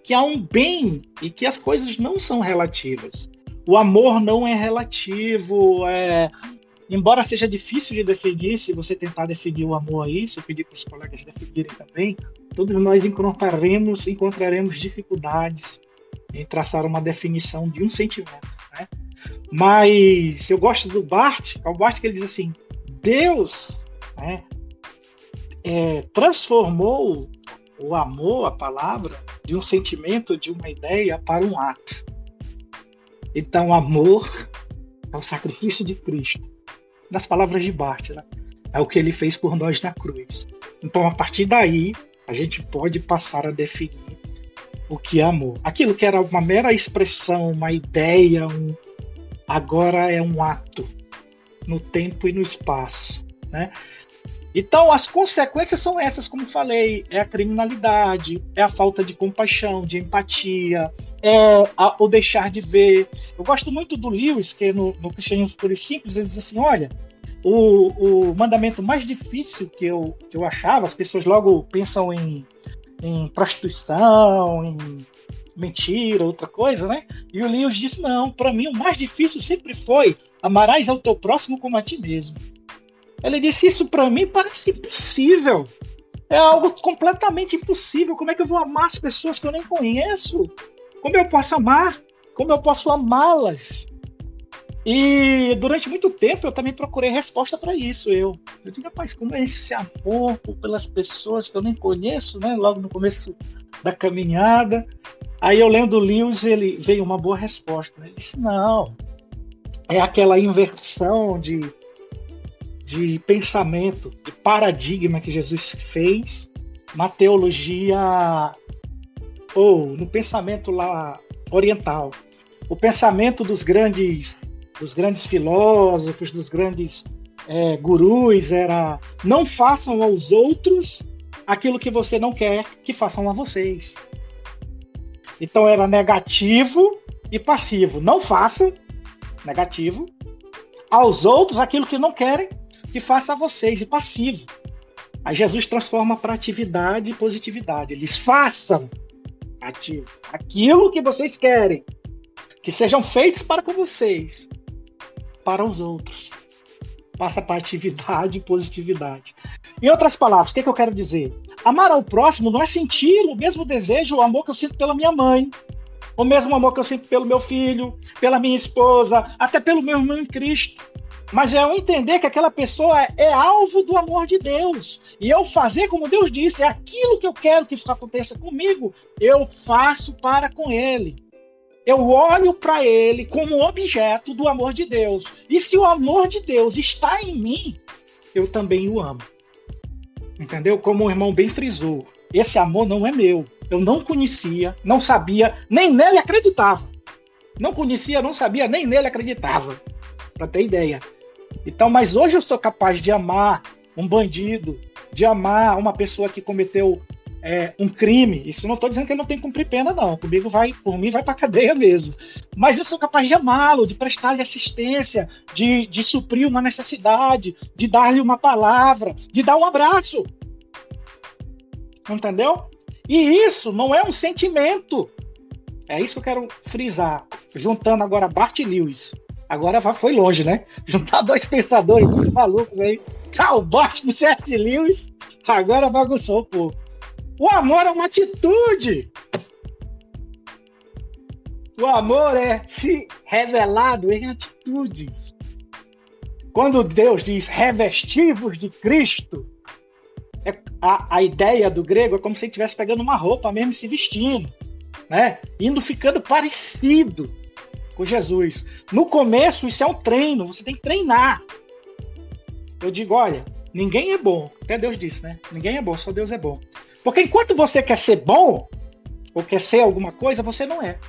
que há um bem e que as coisas não são relativas. O amor não é relativo, é... embora seja difícil de definir, se você tentar definir o amor aí, se eu pedir para os colegas definirem também, todos nós encontraremos, encontraremos dificuldades em traçar uma definição de um sentimento. Né? Mas eu gosto do Bart, é o Bart que ele diz assim: Deus né, é, transformou o amor, a palavra, de um sentimento, de uma ideia para um ato. Então, amor é o sacrifício de Cristo. Nas palavras de Bart, né? é o que ele fez por nós na cruz. Então, a partir daí, a gente pode passar a definir o que é amor. Aquilo que era uma mera expressão, uma ideia, um... agora é um ato no tempo e no espaço. Né? Então, as consequências são essas, como falei: é a criminalidade, é a falta de compaixão, de empatia, é a, o deixar de ver. Eu gosto muito do Lewis, que no, no Cristianismo Puro e Simples, ele diz assim: olha, o, o mandamento mais difícil que eu, que eu achava, as pessoas logo pensam em, em prostituição, em mentira, outra coisa, né? E o Lewis disse: não, para mim o mais difícil sempre foi amarás ao teu próximo como a ti mesmo. Ele disse: isso para mim parece impossível. É algo completamente impossível. Como é que eu vou amar as pessoas que eu nem conheço? Como eu posso amar? Como eu posso amá-las? E durante muito tempo eu também procurei resposta para isso. Eu, eu digo, rapaz, como é esse amor pelas pessoas que eu nem conheço, né? Logo no começo da caminhada. Aí eu lendo Lewis, ele veio uma boa resposta. Né? Ele disse: não, é aquela inversão de, de pensamento, de paradigma que Jesus fez na teologia ou no pensamento lá oriental. O pensamento dos grandes dos grandes filósofos, dos grandes é, gurus, era não façam aos outros aquilo que você não quer que façam a vocês. Então era negativo e passivo. Não façam, negativo, aos outros aquilo que não querem que faça a vocês, e passivo. Aí Jesus transforma para atividade e positividade. Eles façam ativo aquilo que vocês querem que sejam feitos para com vocês para os outros. Passa para atividade e positividade. Em outras palavras, o que, é que eu quero dizer? Amar ao próximo não é sentir o mesmo desejo, o amor que eu sinto pela minha mãe, o mesmo amor que eu sinto pelo meu filho, pela minha esposa, até pelo meu irmão em Cristo. Mas é eu entender que aquela pessoa é alvo do amor de Deus. E eu fazer como Deus disse, é aquilo que eu quero que aconteça comigo, eu faço para com ele eu olho para ele como objeto do amor de Deus. E se o amor de Deus está em mim, eu também o amo. Entendeu? Como o irmão bem frisou, esse amor não é meu. Eu não conhecia, não sabia, nem nele acreditava. Não conhecia, não sabia, nem nele acreditava. Para ter ideia. Então, mas hoje eu sou capaz de amar um bandido, de amar uma pessoa que cometeu é, um crime, isso não estou dizendo que ele não tem que cumprir pena, não. Comigo vai, por mim, vai para cadeia mesmo. Mas eu sou capaz de amá-lo, de prestar-lhe assistência, de, de suprir uma necessidade, de dar-lhe uma palavra, de dar um abraço. Entendeu? E isso não é um sentimento. É isso que eu quero frisar. Juntando agora Bart Lewis. Agora foi longe, né? Juntar dois pensadores malucos aí. Ah, o Bart com C.S. Lewis. Agora bagunçou um pouco. O amor é uma atitude. O amor é se revelado em atitudes. Quando Deus diz revestivos de Cristo, é, a, a ideia do grego é como se ele estivesse pegando uma roupa mesmo e se vestindo, né? Indo ficando parecido com Jesus. No começo, isso é um treino, você tem que treinar. Eu digo, olha, ninguém é bom. Até Deus disse, né? Ninguém é bom, só Deus é bom. Porque enquanto você quer ser bom, ou quer ser alguma coisa, você não é.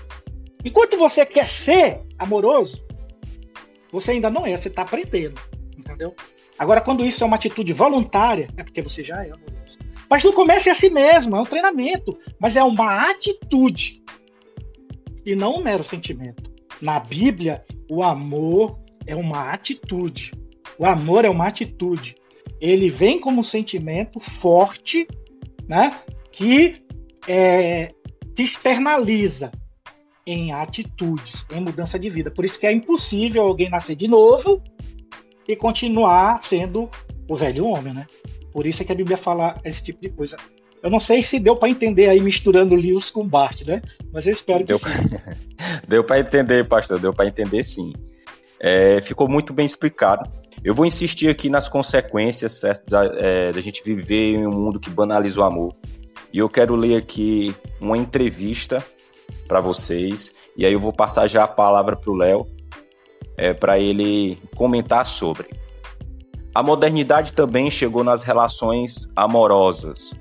Enquanto você quer ser amoroso, você ainda não é, você está aprendendo. Entendeu? Agora, quando isso é uma atitude voluntária, é porque você já é amoroso. Mas no começo é assim mesmo, é um treinamento, mas é uma atitude e não um mero sentimento. Na Bíblia, o amor é uma atitude. O amor é uma atitude. Ele vem como um sentimento forte né, que é, se externaliza em atitudes, em mudança de vida. Por isso que é impossível alguém nascer de novo e continuar sendo o velho homem, né? Por isso é que a Bíblia fala esse tipo de coisa. Eu não sei se deu para entender aí misturando Lewis com Bart, né? Mas eu espero deu que sim. deu para entender, pastor, deu para entender sim. É, ficou muito bem explicado. Eu vou insistir aqui nas consequências, certo, da, é, da gente viver em um mundo que banaliza o amor. E eu quero ler aqui uma entrevista para vocês. E aí eu vou passar já a palavra para o Léo, é, para ele comentar sobre. A modernidade também chegou nas relações amorosas.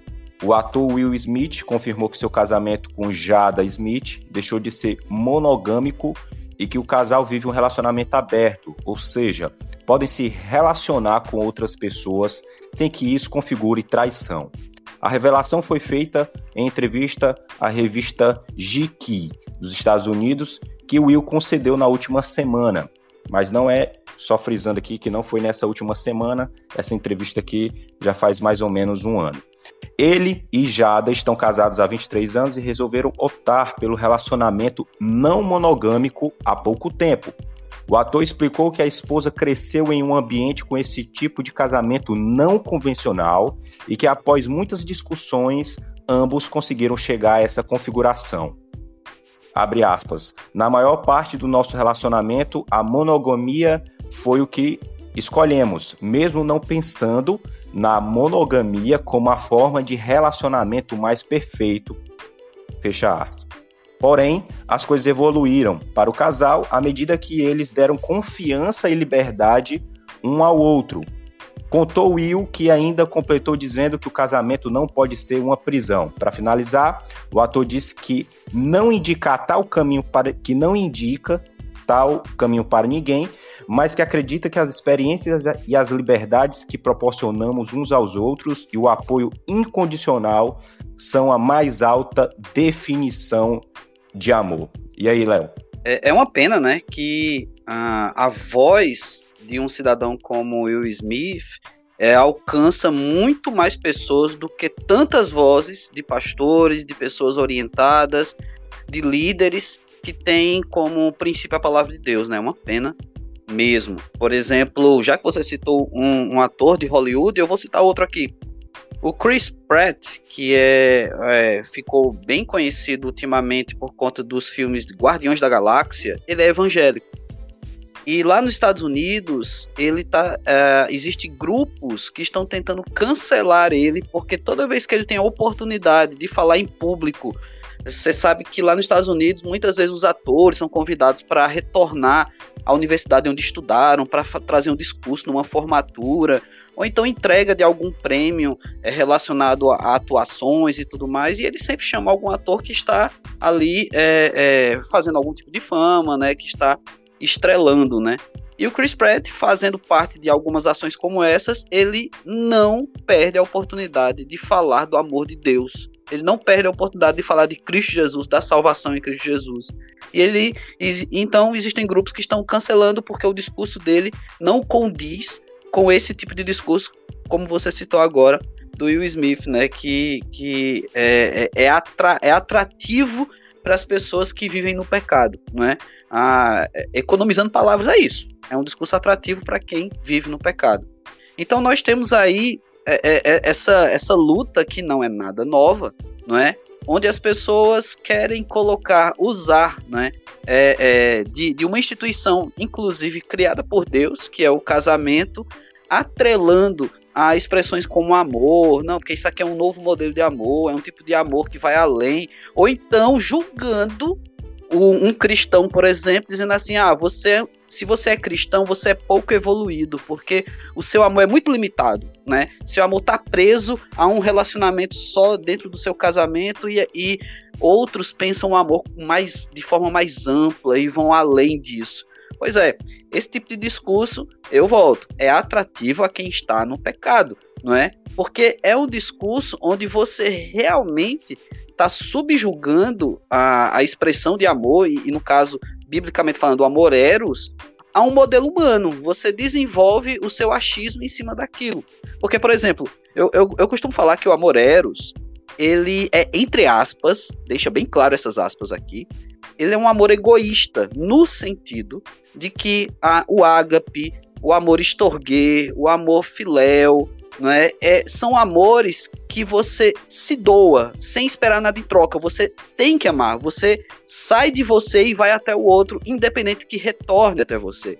O ator Will Smith confirmou que seu casamento com Jada Smith deixou de ser monogâmico e que o casal vive um relacionamento aberto, ou seja, podem se relacionar com outras pessoas sem que isso configure traição. A revelação foi feita em entrevista à revista GQ dos Estados Unidos, que Will concedeu na última semana. Mas não é, só frisando aqui, que não foi nessa última semana, essa entrevista aqui já faz mais ou menos um ano. Ele e Jada estão casados há 23 anos e resolveram optar pelo relacionamento não monogâmico há pouco tempo. O ator explicou que a esposa cresceu em um ambiente com esse tipo de casamento não convencional e que, após muitas discussões, ambos conseguiram chegar a essa configuração. Abre aspas. Na maior parte do nosso relacionamento, a monogamia foi o que escolhemos, mesmo não pensando na monogamia como a forma de relacionamento mais perfeito. Fecha aspas. Porém, as coisas evoluíram para o casal à medida que eles deram confiança e liberdade um ao outro. Contou Will que ainda completou dizendo que o casamento não pode ser uma prisão. Para finalizar, o ator disse que não indica tal caminho para que não indica tal caminho para ninguém, mas que acredita que as experiências e as liberdades que proporcionamos uns aos outros e o apoio incondicional são a mais alta definição de amor. E aí, Léo? É, é, uma pena, né, que a, a voz de um cidadão como Will Smith é, alcança muito mais pessoas do que tantas vozes de pastores, de pessoas orientadas, de líderes que têm como princípio a palavra de Deus, né? É uma pena mesmo. Por exemplo, já que você citou um, um ator de Hollywood, eu vou citar outro aqui. O Chris Pratt, que é, é, ficou bem conhecido ultimamente por conta dos filmes Guardiões da Galáxia, ele é evangélico. E lá nos Estados Unidos, ele tá, uh, existe grupos que estão tentando cancelar ele, porque toda vez que ele tem a oportunidade de falar em público, você sabe que lá nos Estados Unidos, muitas vezes os atores são convidados para retornar à universidade onde estudaram, para trazer um discurso numa formatura, ou então entrega de algum prêmio é, relacionado a, atuações e tudo mais, e ele sempre chama algum ator que está ali é, é, fazendo algum tipo de fama, né, que está estrelando, né. E o Chris Pratt, fazendo parte de algumas ações como essas, ele não perde a oportunidade de falar do amor de Deus. Ele não perde a oportunidade de falar de Cristo Jesus, da salvação em Cristo Jesus. E ele, então, existem grupos que estão cancelando porque o discurso dele não condiz com esse tipo de discurso, como você citou agora, do Will Smith, né? Que, que é, é, é, atra, é atrativo para as pessoas que vivem no pecado, não é? Ah, economizando palavras é isso. É um discurso atrativo para quem vive no pecado. Então nós temos aí é, é, essa, essa luta que não é nada nova, não é? Onde as pessoas querem colocar, usar, né, é, é, de, de uma instituição, inclusive criada por Deus, que é o casamento, atrelando a expressões como amor, não, porque isso aqui é um novo modelo de amor, é um tipo de amor que vai além, ou então julgando um cristão, por exemplo, dizendo assim: ah, você, se você é cristão, você é pouco evoluído, porque o seu amor é muito limitado, né? Seu amor está preso a um relacionamento só dentro do seu casamento e, e outros pensam o amor mais de forma mais ampla e vão além disso. Pois é, esse tipo de discurso, eu volto, é atrativo a quem está no pecado, não é? Porque é um discurso onde você realmente está subjugando a, a expressão de amor, e, e no caso, biblicamente falando, o amor eros, a um modelo humano. Você desenvolve o seu achismo em cima daquilo. Porque, por exemplo, eu, eu, eu costumo falar que o amor eros, ele é, entre aspas, deixa bem claro essas aspas aqui, ele é um amor egoísta, no sentido de que a, o ágape, o amor estorguê, o amor filéu, não é? é? São amores que você se doa sem esperar nada em troca. Você tem que amar. Você sai de você e vai até o outro, independente que retorne até você.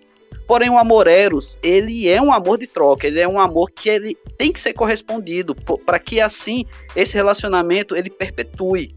Porém, o amor eros, ele é um amor de troca, ele é um amor que ele tem que ser correspondido para que assim esse relacionamento ele perpetue.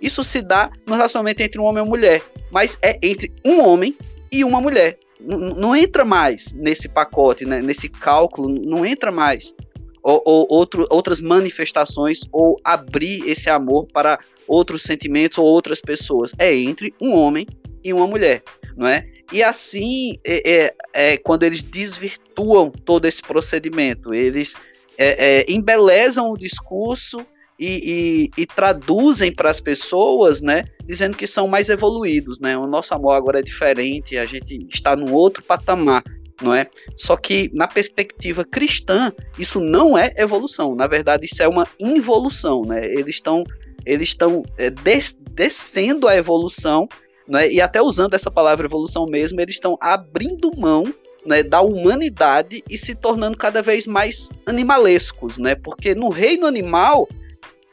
Isso se dá no relacionamento entre um homem e uma mulher, mas é entre um homem e uma mulher. N não entra mais nesse pacote, né, nesse cálculo, não entra mais ou, ou outro, outras manifestações ou abrir esse amor para outros sentimentos ou outras pessoas. É entre um homem e uma mulher, não é? E assim é, é, é quando eles desvirtuam todo esse procedimento, eles é, é, embelezam o discurso e, e, e traduzem para as pessoas, né, dizendo que são mais evoluídos, né? O nosso amor agora é diferente, a gente está num outro patamar. não é? Só que na perspectiva cristã, isso não é evolução. Na verdade, isso é uma involução, né? Eles estão eles estão é, des descendo a evolução, né? E até usando essa palavra evolução mesmo, eles estão abrindo mão né, da humanidade e se tornando cada vez mais animalescos, né? Porque no reino animal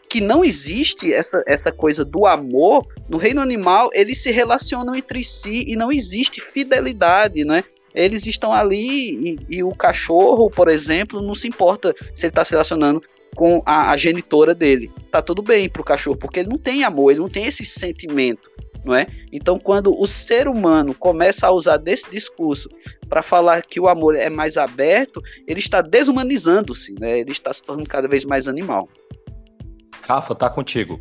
que não existe essa, essa coisa do amor, no reino animal eles se relacionam entre si e não existe fidelidade, né? Eles estão ali e, e o cachorro, por exemplo, não se importa se ele está se relacionando com a, a genitora dele. Tá tudo bem pro cachorro, porque ele não tem amor, ele não tem esse sentimento não é? Então, quando o ser humano começa a usar desse discurso para falar que o amor é mais aberto, ele está desumanizando-se, né? Ele está se tornando cada vez mais animal. Rafa, tá contigo.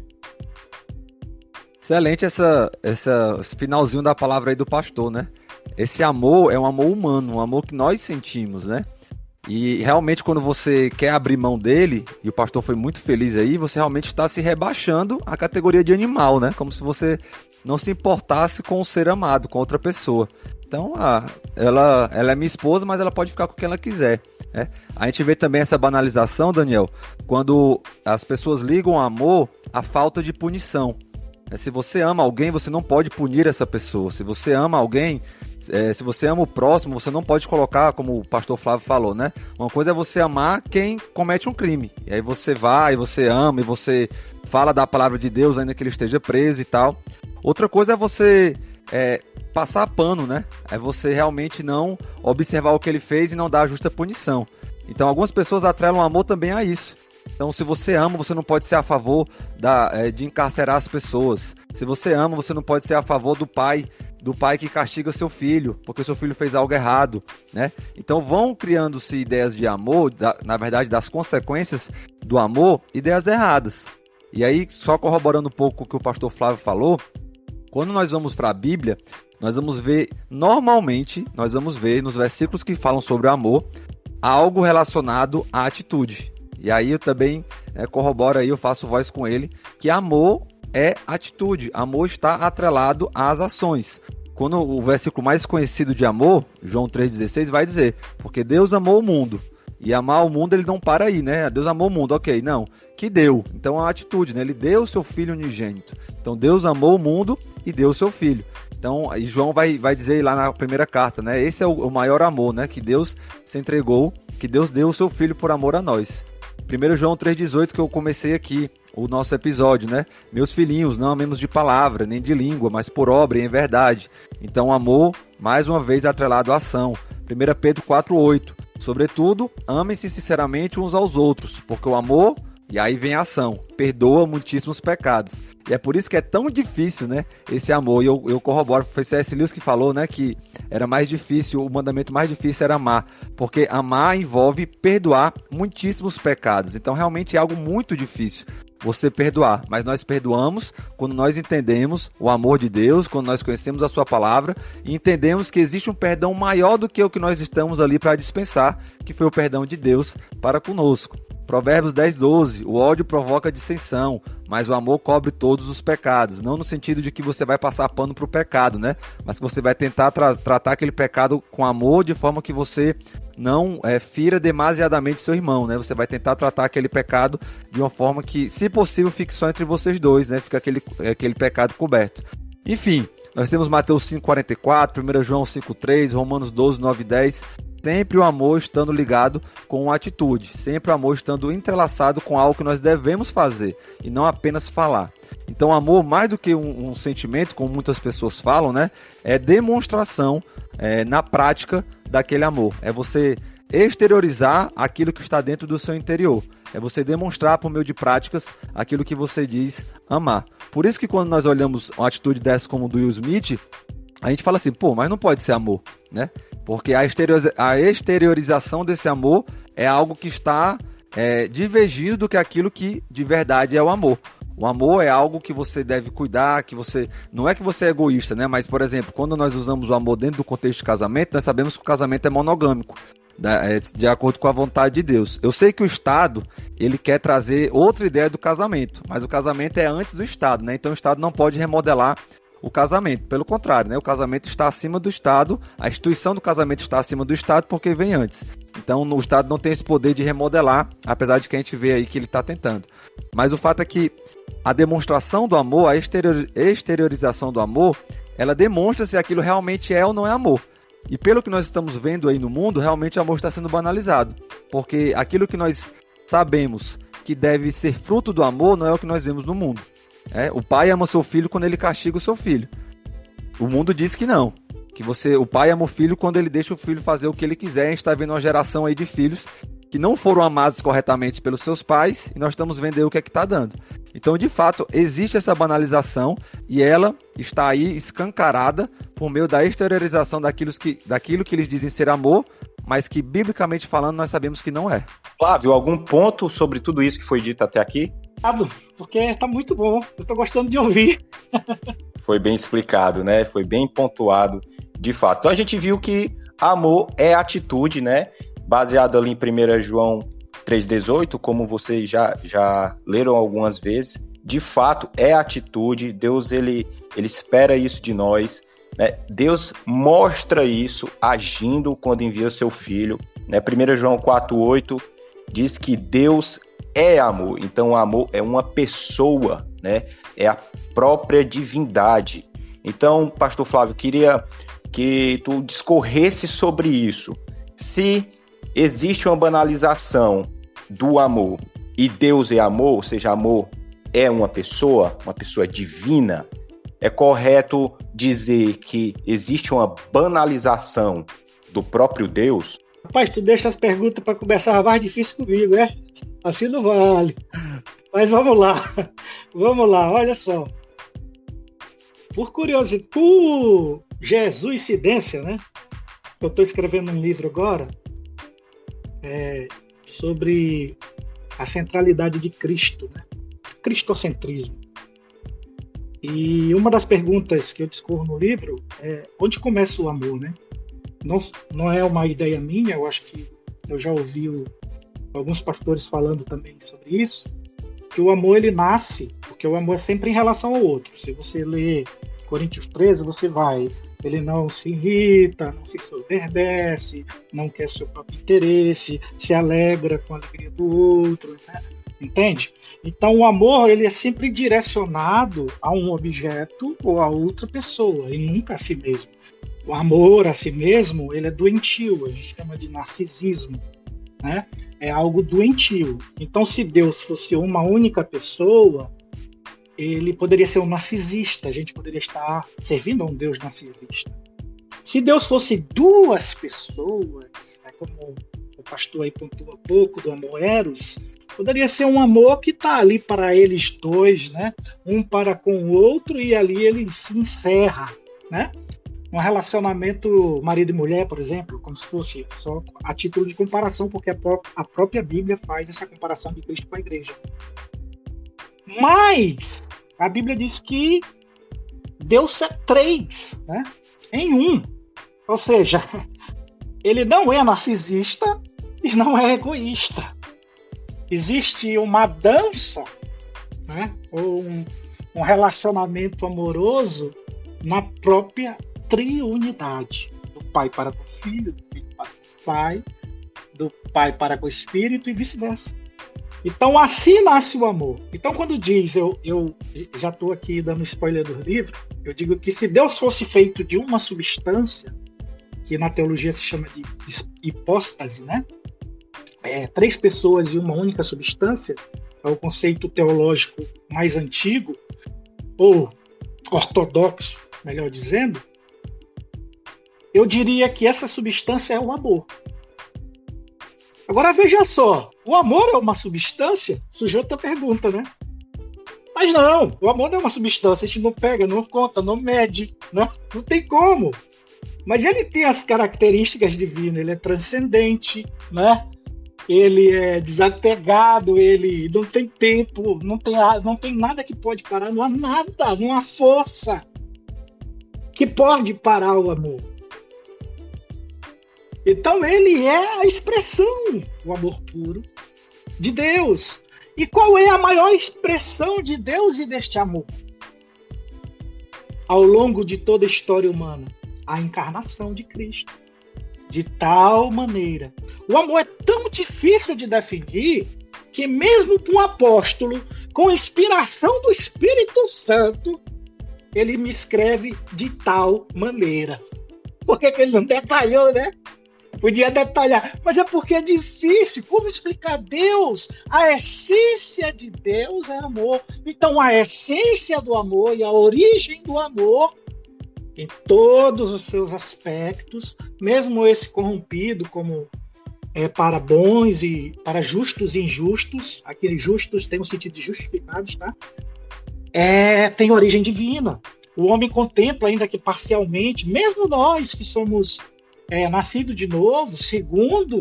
Excelente essa, essa, esse finalzinho da palavra aí do pastor, né? Esse amor é um amor humano, um amor que nós sentimos, né? E realmente, quando você quer abrir mão dele, e o pastor foi muito feliz aí, você realmente está se rebaixando à categoria de animal, né? Como se você não se importasse com o ser amado, com outra pessoa. Então, ah, ela, ela é minha esposa, mas ela pode ficar com quem ela quiser. Né? A gente vê também essa banalização, Daniel, quando as pessoas ligam amor à falta de punição. É, se você ama alguém, você não pode punir essa pessoa. Se você ama alguém, é, se você ama o próximo, você não pode colocar, como o pastor Flávio falou, né? Uma coisa é você amar quem comete um crime. E aí você vai, você ama, e você fala da palavra de Deus, ainda que ele esteja preso e tal. Outra coisa é você é, passar pano, né? É você realmente não observar o que ele fez e não dar a justa punição. Então, algumas pessoas atrelam amor também a isso. Então, se você ama, você não pode ser a favor da, é, de encarcerar as pessoas. Se você ama, você não pode ser a favor do pai, do pai que castiga seu filho, porque seu filho fez algo errado, né? Então vão criando-se ideias de amor, da, na verdade, das consequências do amor, ideias erradas. E aí, só corroborando um pouco o que o pastor Flávio falou, quando nós vamos para a Bíblia, nós vamos ver, normalmente, nós vamos ver nos versículos que falam sobre o amor, algo relacionado à atitude. E aí eu também é, corroboro aí, eu faço voz com ele, que amor é atitude, amor está atrelado às ações. Quando o versículo mais conhecido de amor, João 3,16, vai dizer, porque Deus amou o mundo. E amar o mundo ele não para aí, né? Deus amou o mundo, ok, não. Que deu. Então é a atitude, né? Ele deu o seu filho unigênito. Então Deus amou o mundo e deu o seu filho. Então, e João vai, vai dizer lá na primeira carta, né? Esse é o, o maior amor, né? Que Deus se entregou, que Deus deu o seu filho por amor a nós. 1 João 3,18 que eu comecei aqui, o nosso episódio, né? Meus filhinhos, não amemos de palavra, nem de língua, mas por obra e em verdade. Então, amor, mais uma vez, atrelado à ação. 1 Pedro 4,8. Sobretudo, amem-se sinceramente uns aos outros, porque o amor, e aí vem a ação, perdoa muitíssimos pecados. E é por isso que é tão difícil, né? Esse amor. E eu, eu corroboro, foi C.S. Lewis que falou, né? Que era mais difícil, o mandamento mais difícil era amar. Porque amar envolve perdoar muitíssimos pecados. Então, realmente é algo muito difícil você perdoar. Mas nós perdoamos quando nós entendemos o amor de Deus, quando nós conhecemos a Sua palavra e entendemos que existe um perdão maior do que o que nós estamos ali para dispensar, que foi o perdão de Deus para conosco. Provérbios 10, 12. O ódio provoca dissensão, mas o amor cobre todos os pecados. Não no sentido de que você vai passar pano para o pecado, né? Mas que você vai tentar tra tratar aquele pecado com amor de forma que você não é, fira demasiadamente seu irmão, né? Você vai tentar tratar aquele pecado de uma forma que, se possível, fique só entre vocês dois, né? Fica aquele, aquele pecado coberto. Enfim, nós temos Mateus 5,44, 1 João 5,3, Romanos 12, 9 e 10. Sempre o amor estando ligado com uma atitude, sempre o amor estando entrelaçado com algo que nós devemos fazer e não apenas falar. Então, amor, mais do que um, um sentimento, como muitas pessoas falam, né? É demonstração é, na prática daquele amor. É você exteriorizar aquilo que está dentro do seu interior. É você demonstrar por meio de práticas aquilo que você diz amar. Por isso que quando nós olhamos uma atitude dessa como do Will Smith, a gente fala assim, pô, mas não pode ser amor, né? Porque a, a exteriorização desse amor é algo que está é, divergindo do que aquilo que de verdade é o amor. O amor é algo que você deve cuidar, que você. Não é que você é egoísta, né? Mas, por exemplo, quando nós usamos o amor dentro do contexto de casamento, nós sabemos que o casamento é monogâmico. Né? É de acordo com a vontade de Deus. Eu sei que o Estado ele quer trazer outra ideia do casamento, mas o casamento é antes do Estado, né? Então o Estado não pode remodelar o casamento. Pelo contrário, né? O casamento está acima do Estado, a instituição do casamento está acima do Estado porque vem antes. Então o Estado não tem esse poder de remodelar, apesar de que a gente vê aí que ele está tentando. Mas o fato é que a demonstração do amor, a exterior, exteriorização do amor, ela demonstra se aquilo realmente é ou não é amor. E pelo que nós estamos vendo aí no mundo, realmente o amor está sendo banalizado. Porque aquilo que nós sabemos que deve ser fruto do amor não é o que nós vemos no mundo. É, o pai ama seu filho quando ele castiga o seu filho. O mundo diz que não. Que você, o pai ama o filho quando ele deixa o filho fazer o que ele quiser. A gente está vendo uma geração aí de filhos que não foram amados corretamente pelos seus pais e nós estamos vendo aí o que é que está dando. Então, de fato, existe essa banalização e ela está aí escancarada por meio da exteriorização daquilo que, daquilo que eles dizem ser amor, mas que, biblicamente falando, nós sabemos que não é. Flávio, algum ponto sobre tudo isso que foi dito até aqui? Porque está muito bom, eu estou gostando de ouvir. foi bem explicado, né? Foi bem pontuado, de fato. Então a gente viu que amor é atitude, né? Baseado ali em 1 João 3,18, como vocês já, já leram algumas vezes, de fato é atitude, Deus ele, ele espera isso de nós, né? Deus mostra isso agindo quando envia seu filho. Né? 1 João 4,8 diz que Deus é amor, então o amor é uma pessoa, né? é a própria divindade. Então, Pastor Flávio, queria que tu discorresse sobre isso. Se existe uma banalização do amor e Deus é amor, ou seja, amor é uma pessoa, uma pessoa divina, é correto dizer que existe uma banalização do próprio Deus? Rapaz, tu deixa as perguntas para começar mais difícil comigo, é? Assim não vale. Mas vamos lá. Vamos lá, olha só. Por curiosidade, por Jesus Cidência, né? Eu estou escrevendo um livro agora é, sobre a centralidade de Cristo, né? cristocentrismo. E uma das perguntas que eu discorro no livro é onde começa o amor, né? Não, não é uma ideia minha, eu acho que eu já ouvi o, alguns pastores falando também sobre isso, que o amor ele nasce, porque o amor é sempre em relação ao outro. Se você ler Coríntios 13, você vai ele não se irrita, não se soberbece, não quer seu próprio interesse, se alegra com a alegria do outro, né? entende? Então o amor ele é sempre direcionado a um objeto ou a outra pessoa e nunca a si mesmo. O amor a si mesmo ele é doentio, a gente chama de narcisismo, né? É algo doentio. Então se Deus fosse uma única pessoa, ele poderia ser um narcisista, a gente poderia estar servindo a um Deus narcisista. Se Deus fosse duas pessoas, né, como o pastor aí pontuou há pouco do amor eros, poderia ser um amor que está ali para eles dois, né? um para com o outro e ali ele se encerra. Né? Um relacionamento marido e mulher, por exemplo, como se fosse só a título de comparação, porque a própria Bíblia faz essa comparação de Cristo com a igreja. Mas a Bíblia diz que Deus é três, né? Em um. Ou seja, ele não é narcisista e não é egoísta. Existe uma dança, né? Ou um, um relacionamento amoroso na própria triunidade. Do pai para com o filho, do filho para com o pai, do pai para com o espírito e vice-versa. Então, assim nasce o amor. Então, quando diz, eu, eu já estou aqui dando spoiler do livro, eu digo que se Deus fosse feito de uma substância, que na teologia se chama de hipóstase, né? É, três pessoas e uma única substância, é o conceito teológico mais antigo, ou ortodoxo, melhor dizendo, eu diria que essa substância é o amor. Agora veja só, o amor é uma substância? Surgiu outra pergunta, né? Mas não, o amor não é uma substância, a gente não pega, não conta, não mede, né? não tem como. Mas ele tem as características divinas, ele é transcendente, né? ele é desapegado, ele não tem tempo, não tem, não tem nada que pode parar, não há nada, não há força que pode parar o amor. Então ele é a expressão, o amor puro de Deus. E qual é a maior expressão de Deus e deste amor? ao longo de toda a história humana? A encarnação de Cristo. De tal maneira. O amor é tão difícil de definir que, mesmo para um apóstolo com inspiração do Espírito Santo, ele me escreve de tal maneira. Por que, que ele não detalhou, né? Podia detalhar, mas é porque é difícil. Como explicar Deus? A essência de Deus é amor. Então, a essência do amor e a origem do amor, em todos os seus aspectos, mesmo esse corrompido, como é, para bons e para justos e injustos, aqueles justos tem o sentido de justificados, tá? É, tem origem divina. O homem contempla, ainda que parcialmente, mesmo nós que somos é, nascidos de novo, segundo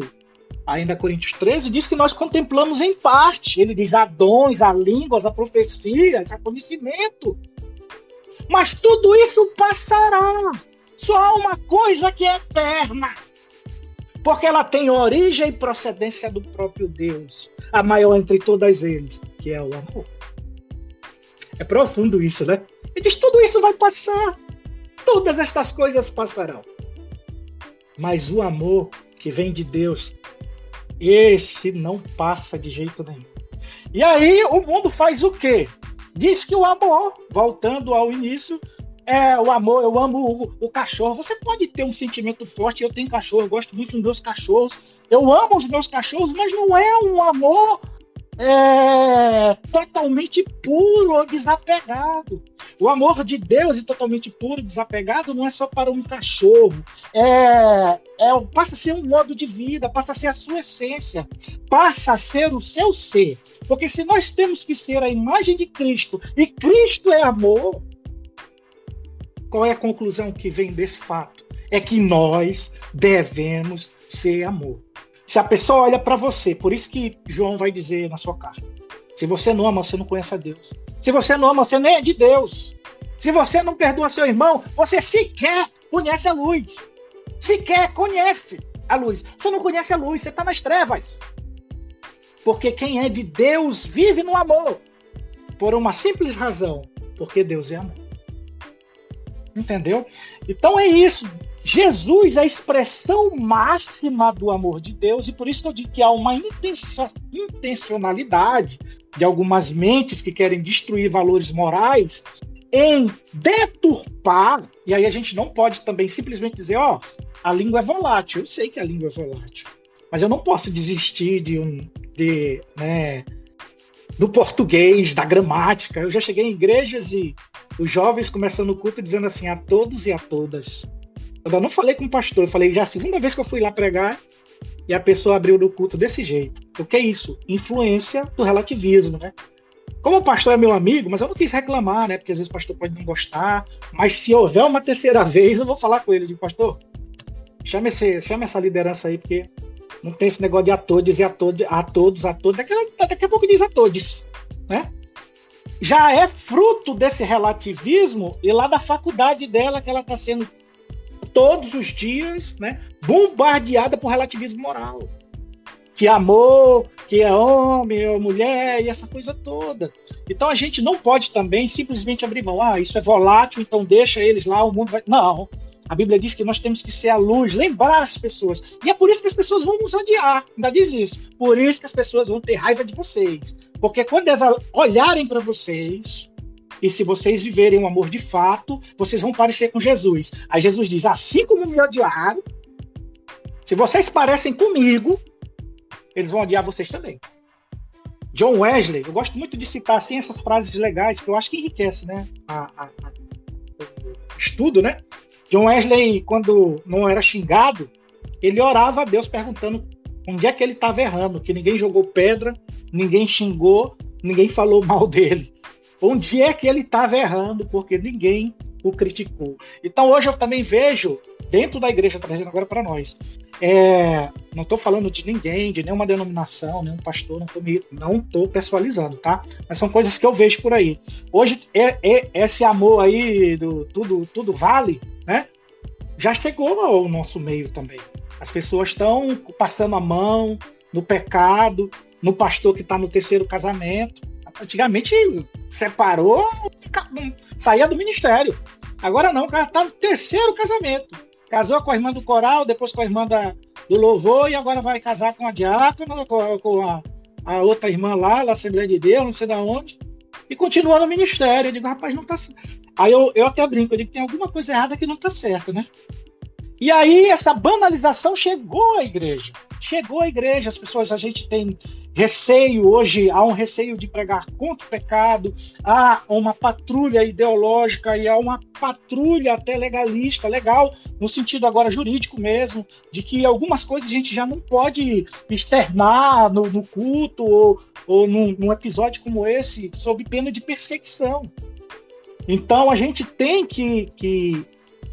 ainda Coríntios 13, diz que nós contemplamos em parte. Ele diz a dons, a línguas, a profecias, a conhecimento. Mas tudo isso passará. Só há uma coisa que é eterna. Porque ela tem origem e procedência do próprio Deus, a maior entre todas eles, que é o amor. É profundo isso, né? Ele diz: tudo isso vai passar. Todas estas coisas passarão. Mas o amor que vem de Deus, esse não passa de jeito nenhum. E aí o mundo faz o quê? Diz que o amor, voltando ao início, é o amor, eu amo o, o, cachorro. Você pode ter um sentimento forte, eu tenho cachorro, eu gosto muito dos meus cachorros, eu amo os meus cachorros, mas não é um amor é, totalmente puro ou desapegado. O amor de Deus e totalmente puro, desapegado, não é só para um cachorro. É, é, passa a ser um modo de vida, passa a ser a sua essência, passa a ser o seu ser. Porque se nós temos que ser a imagem de Cristo e Cristo é amor, qual é a conclusão que vem desse fato? É que nós devemos ser amor. Se a pessoa olha para você, por isso que João vai dizer na sua carta: se você não ama, você não conhece a Deus. Se você não ama, você nem é de Deus. Se você não perdoa seu irmão, você sequer conhece a luz. Sequer conhece a luz. Você não conhece a luz, você está nas trevas. Porque quem é de Deus vive no amor. Por uma simples razão: porque Deus é amor. Entendeu? Então é isso. Jesus é a expressão máxima do amor de Deus, e por isso eu digo que há uma intencionalidade de algumas mentes que querem destruir valores morais em deturpar, e aí a gente não pode também simplesmente dizer, ó, oh, a língua é volátil. Eu sei que a língua é volátil, mas eu não posso desistir de um de, né, do português, da gramática. Eu já cheguei em igrejas e os jovens começando o culto dizendo assim a todos e a todas. Eu não falei com o pastor, eu falei já a segunda vez que eu fui lá pregar e a pessoa abriu no culto desse jeito. O que é isso? Influência do relativismo, né? Como o pastor é meu amigo, mas eu não quis reclamar, né? Porque às vezes o pastor pode não gostar. Mas se houver uma terceira vez, eu vou falar com ele. de pastor, chame, esse, chame essa liderança aí, porque não tem esse negócio de a todos e a todos, a todos, a todos. Daqui, daqui a pouco diz a todos, né? Já é fruto desse relativismo e lá da faculdade dela que ela está sendo todos os dias, né, bombardeada por relativismo moral. Que é amor, que é homem, é mulher e essa coisa toda. Então a gente não pode também simplesmente abrir mão. Ah, isso é volátil, então deixa eles lá, o mundo vai. Não. A Bíblia diz que nós temos que ser a luz, lembrar as pessoas. E é por isso que as pessoas vão nos odiar. Ainda diz isso. Por isso que as pessoas vão ter raiva de vocês. Porque quando elas olharem para vocês, e se vocês viverem o amor de fato, vocês vão parecer com Jesus. Aí Jesus diz: assim como me odiaram, se vocês parecem comigo, eles vão odiar vocês também. John Wesley, eu gosto muito de citar assim essas frases legais que eu acho que enriquece, né, a, a, a, o estudo, né? John Wesley, quando não era xingado, ele orava a Deus perguntando onde é que ele estava errando, que ninguém jogou pedra, ninguém xingou, ninguém falou mal dele onde é que ele estava errando, porque ninguém o criticou. Então hoje eu também vejo, dentro da igreja, trazendo agora para nós, é, não estou falando de ninguém, de nenhuma denominação, nenhum pastor, não estou tô pessoalizando, tá? Mas são coisas que eu vejo por aí. Hoje, é, é, esse amor aí do tudo, tudo vale, né? Já chegou ao nosso meio também. As pessoas estão passando a mão no pecado, no pastor que está no terceiro casamento. Antigamente separou, saía do ministério. Agora não, o cara tá no terceiro casamento. Casou com a irmã do coral, depois com a irmã da, do louvor, e agora vai casar com a diácona, com, com a, a, outra irmã lá, da Assembleia de Deus, não sei de onde, e continua no ministério. Eu digo, rapaz, não tá. Aí eu, eu até brinco, eu digo, tem alguma coisa errada que não tá certo, né? E aí essa banalização chegou à igreja. Chegou à igreja, as pessoas, a gente tem receio hoje, há um receio de pregar contra o pecado, há uma patrulha ideológica e há uma patrulha até legalista, legal, no sentido agora jurídico mesmo, de que algumas coisas a gente já não pode externar no, no culto ou, ou num, num episódio como esse, sob pena de perseguição. Então a gente tem que, que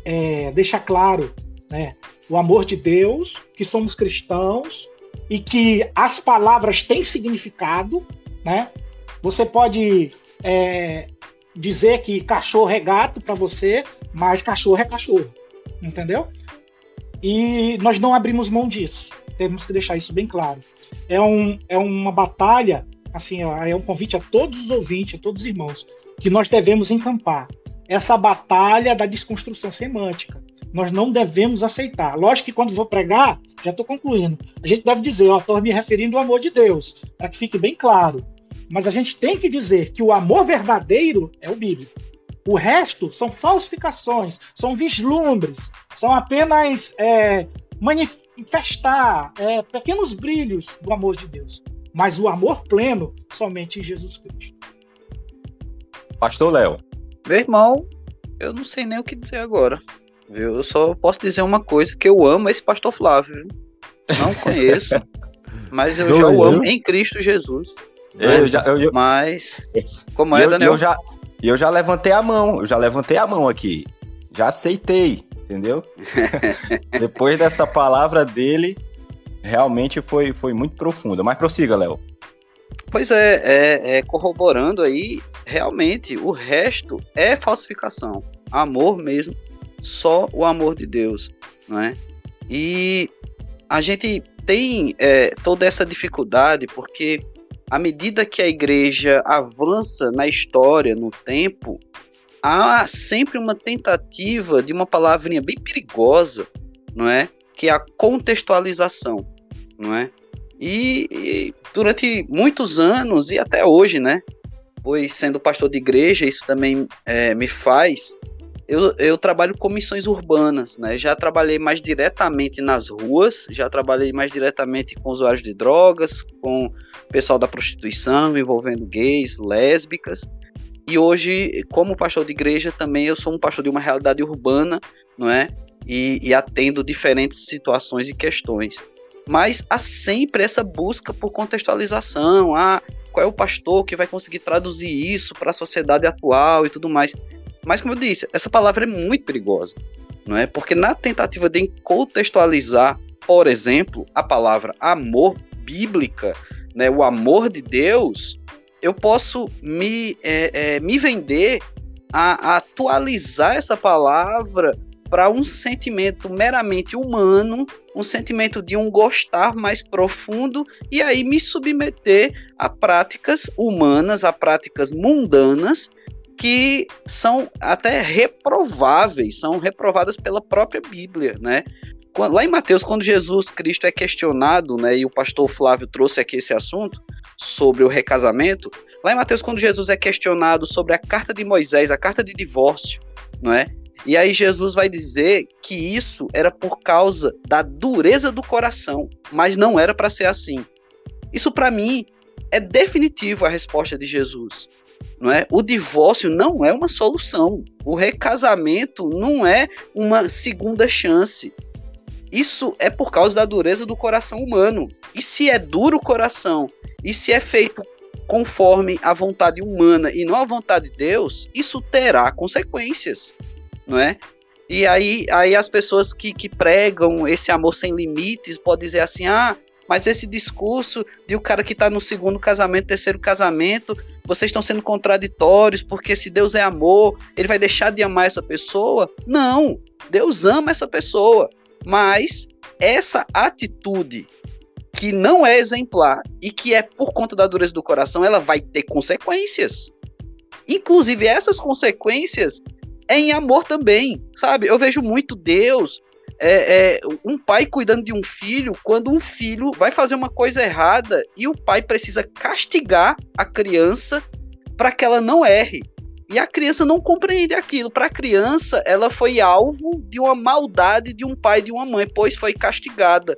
é, deixar claro né? O amor de Deus, que somos cristãos e que as palavras têm significado, né? Você pode é, dizer que cachorro é gato para você, mas cachorro é cachorro, entendeu? E nós não abrimos mão disso. Temos que deixar isso bem claro. É, um, é uma batalha, assim, é um convite a todos os ouvintes, a todos os irmãos, que nós devemos encampar. Essa batalha da desconstrução semântica nós não devemos aceitar. Lógico que quando vou pregar, já estou concluindo, a gente deve dizer, ó, estou me referindo ao amor de Deus, para que fique bem claro. Mas a gente tem que dizer que o amor verdadeiro é o bíblico. O resto são falsificações, são vislumbres, são apenas é, manifestar é, pequenos brilhos do amor de Deus. Mas o amor pleno somente em Jesus Cristo. Pastor Léo. Meu irmão, eu não sei nem o que dizer agora. Viu? Eu só posso dizer uma coisa, que eu amo esse pastor Flávio. Não conheço, mas eu já o amo em Cristo Jesus. Né? Eu já, eu, eu, mas, como é, eu, Daniel? Eu já, eu já levantei a mão, eu já levantei a mão aqui. Já aceitei, entendeu? Depois dessa palavra dele, realmente foi, foi muito profunda. Mas prossiga, Léo. Pois é, é, é, corroborando aí, realmente, o resto é falsificação. Amor mesmo só o amor de Deus, não é? E a gente tem é, toda essa dificuldade porque à medida que a igreja avança na história, no tempo, há sempre uma tentativa de uma palavrinha bem perigosa, não é? Que é a contextualização, não é? E, e durante muitos anos e até hoje, né? Pois sendo pastor de igreja, isso também é, me faz eu, eu trabalho com missões urbanas, né? Já trabalhei mais diretamente nas ruas, já trabalhei mais diretamente com usuários de drogas, com pessoal da prostituição, envolvendo gays, lésbicas. E hoje, como pastor de igreja, também eu sou um pastor de uma realidade urbana, não é? E, e atendo diferentes situações e questões. Mas há sempre essa busca por contextualização. Ah, qual é o pastor que vai conseguir traduzir isso para a sociedade atual e tudo mais. Mas, como eu disse, essa palavra é muito perigosa, não é? Porque na tentativa de contextualizar, por exemplo, a palavra amor bíblica, né, o amor de Deus, eu posso me, é, é, me vender a, a atualizar essa palavra para um sentimento meramente humano, um sentimento de um gostar mais profundo, e aí me submeter a práticas humanas, a práticas mundanas, que são até reprováveis, são reprovadas pela própria Bíblia, né? Lá em Mateus, quando Jesus Cristo é questionado, né, e o pastor Flávio trouxe aqui esse assunto sobre o recasamento, lá em Mateus, quando Jesus é questionado sobre a carta de Moisés, a carta de divórcio, não é? E aí Jesus vai dizer que isso era por causa da dureza do coração, mas não era para ser assim. Isso para mim é definitivo a resposta de Jesus não é? O divórcio não é uma solução. O recasamento não é uma segunda chance. Isso é por causa da dureza do coração humano. E se é duro o coração, e se é feito conforme a vontade humana e não a vontade de Deus, isso terá consequências, não é? E aí, aí as pessoas que, que pregam esse amor sem limites podem dizer assim: ah, mas esse discurso de o cara que está no segundo casamento, terceiro casamento, vocês estão sendo contraditórios, porque se Deus é amor, ele vai deixar de amar essa pessoa? Não, Deus ama essa pessoa, mas essa atitude que não é exemplar e que é por conta da dureza do coração, ela vai ter consequências. Inclusive, essas consequências é em amor também, sabe? Eu vejo muito Deus, é, é, um pai cuidando de um filho, quando um filho vai fazer uma coisa errada e o pai precisa castigar a criança para que ela não erre. E a criança não compreende aquilo. Para a criança, ela foi alvo de uma maldade de um pai e de uma mãe, pois foi castigada.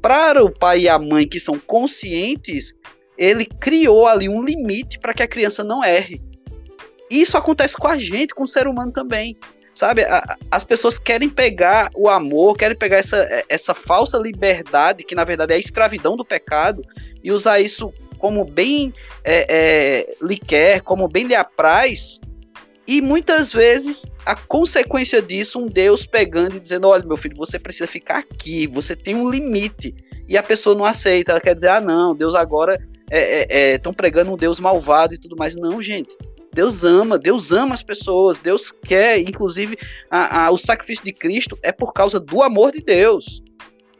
Para o pai e a mãe que são conscientes, ele criou ali um limite para que a criança não erre. Isso acontece com a gente, com o ser humano também. Sabe, a, as pessoas querem pegar o amor, querem pegar essa, essa falsa liberdade, que na verdade é a escravidão do pecado, e usar isso como bem é, é, lhe quer, como bem lhe apraz, e muitas vezes a consequência disso, um Deus pegando e dizendo: olha, meu filho, você precisa ficar aqui, você tem um limite. E a pessoa não aceita, ela quer dizer: ah, não, Deus agora estão é, é, é pregando um Deus malvado e tudo mais. Não, gente. Deus ama, Deus ama as pessoas, Deus quer, inclusive, a, a, o sacrifício de Cristo é por causa do amor de Deus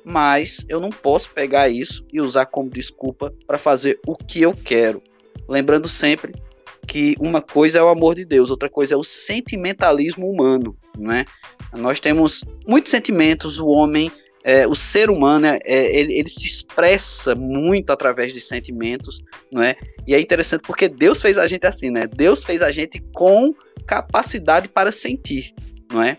mas eu não posso pegar isso e usar como desculpa para fazer o que eu quero. Lembrando sempre que uma coisa é o amor de Deus, outra coisa é o sentimentalismo humano, né? Nós temos muitos sentimentos, o homem, é, o ser humano, é, ele, ele, se expressa muito através de sentimentos, não é? E é interessante porque Deus fez a gente assim, né? Deus fez a gente com capacidade para sentir, não é?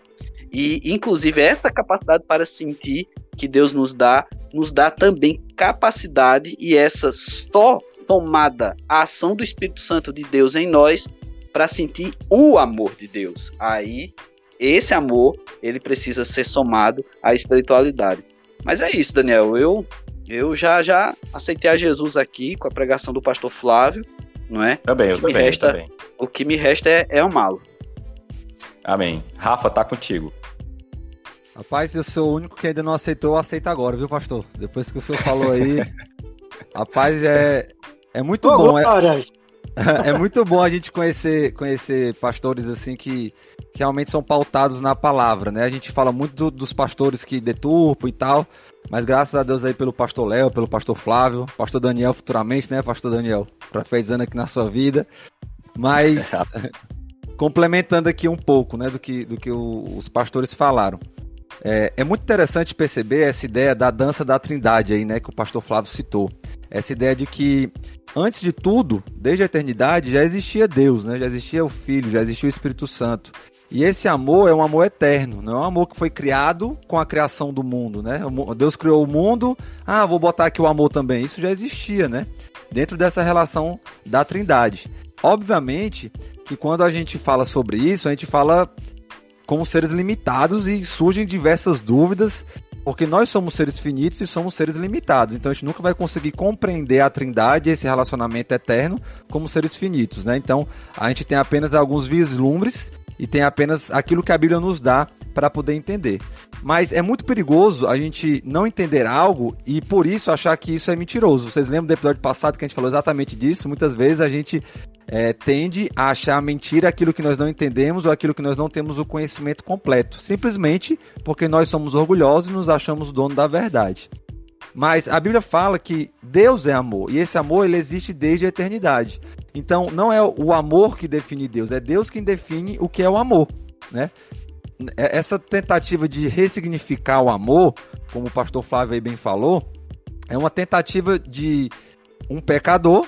E, inclusive, essa capacidade para sentir que Deus nos dá, nos dá também capacidade e essa só tomada a ação do Espírito Santo de Deus em nós para sentir o amor de Deus. Aí, esse amor, ele precisa ser somado à espiritualidade. Mas é isso, Daniel. Eu eu já já aceitei a Jesus aqui com a pregação do pastor Flávio, não é? Também, eu o que também, me resta, também. O que me resta é, é amá-lo. Amém. Rafa, tá contigo. Rapaz, eu sou o único que ainda não aceitou, aceita agora, viu, pastor? Depois que o senhor falou aí. rapaz, é, é muito Pô, bom. É, é, muito bom a gente conhecer, conhecer pastores assim que, que realmente são pautados na palavra, né? A gente fala muito do, dos pastores que deturpam e tal, mas graças a Deus aí pelo pastor Léo, pelo pastor Flávio, pastor Daniel futuramente, né, pastor Daniel? Profetizando aqui na sua vida. Mas complementando aqui um pouco, né, do que, do que o, os pastores falaram. É, é, muito interessante perceber essa ideia da dança da trindade aí, né, que o pastor Flávio citou. Essa ideia de que, antes de tudo, desde a eternidade, já existia Deus, né, já existia o Filho, já existia o Espírito Santo. E esse amor é um amor eterno, não é um amor que foi criado com a criação do mundo, né? Deus criou o mundo, ah, vou botar aqui o amor também. Isso já existia, né? Dentro dessa relação da trindade. Obviamente que quando a gente fala sobre isso, a gente fala como seres limitados e surgem diversas dúvidas, porque nós somos seres finitos e somos seres limitados. Então a gente nunca vai conseguir compreender a Trindade, esse relacionamento eterno, como seres finitos, né? Então a gente tem apenas alguns vislumbres e tem apenas aquilo que a Bíblia nos dá para poder entender. Mas é muito perigoso a gente não entender algo e por isso achar que isso é mentiroso. Vocês lembram do episódio passado que a gente falou exatamente disso? Muitas vezes a gente é, tende a achar mentira aquilo que nós não entendemos ou aquilo que nós não temos o conhecimento completo, simplesmente porque nós somos orgulhosos e nos achamos dono da verdade. Mas a Bíblia fala que Deus é amor e esse amor ele existe desde a eternidade. Então não é o amor que define Deus, é Deus quem define o que é o amor, né? É, essa tentativa de ressignificar o amor, como o pastor Flávio aí bem falou, é uma tentativa de um pecador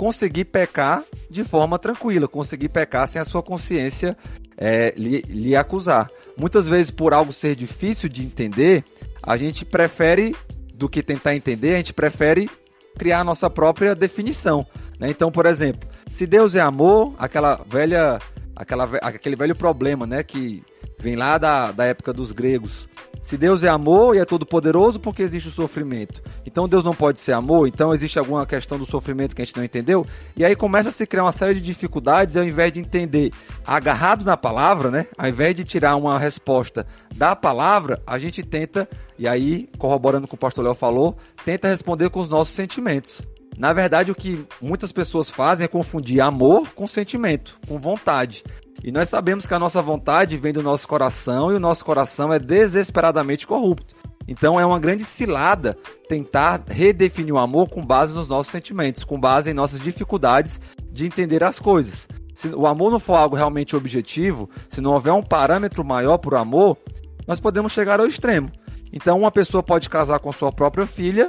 conseguir pecar de forma tranquila, conseguir pecar sem a sua consciência é, lhe, lhe acusar. Muitas vezes, por algo ser difícil de entender, a gente prefere, do que tentar entender, a gente prefere criar a nossa própria definição. Né? Então, por exemplo, se Deus é amor, aquela velha, aquela, aquele velho problema né, que vem lá da, da época dos gregos, se Deus é amor e é todo poderoso, por que existe o sofrimento? Então Deus não pode ser amor? Então existe alguma questão do sofrimento que a gente não entendeu? E aí começa a se criar uma série de dificuldades ao invés de entender agarrado na palavra, né? Ao invés de tirar uma resposta da palavra, a gente tenta, e aí, corroborando com o pastor Léo falou, tenta responder com os nossos sentimentos. Na verdade, o que muitas pessoas fazem é confundir amor com sentimento, com vontade. E nós sabemos que a nossa vontade vem do nosso coração e o nosso coração é desesperadamente corrupto. Então é uma grande cilada tentar redefinir o amor com base nos nossos sentimentos, com base em nossas dificuldades de entender as coisas. se o amor não for algo realmente objetivo, se não houver um parâmetro maior para o amor, nós podemos chegar ao extremo. Então, uma pessoa pode casar com sua própria filha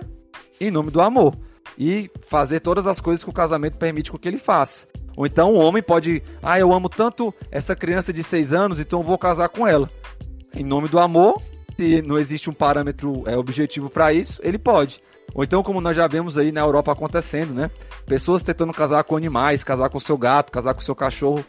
em nome do amor e fazer todas as coisas que o casamento permite que ele faça. Ou então, um homem pode, ah, eu amo tanto essa criança de 6 anos, então vou casar com ela. Em nome do amor, se não existe um parâmetro é, objetivo para isso, ele pode. Ou então, como nós já vemos aí na Europa acontecendo, né? Pessoas tentando casar com animais, casar com seu gato, casar com seu cachorro.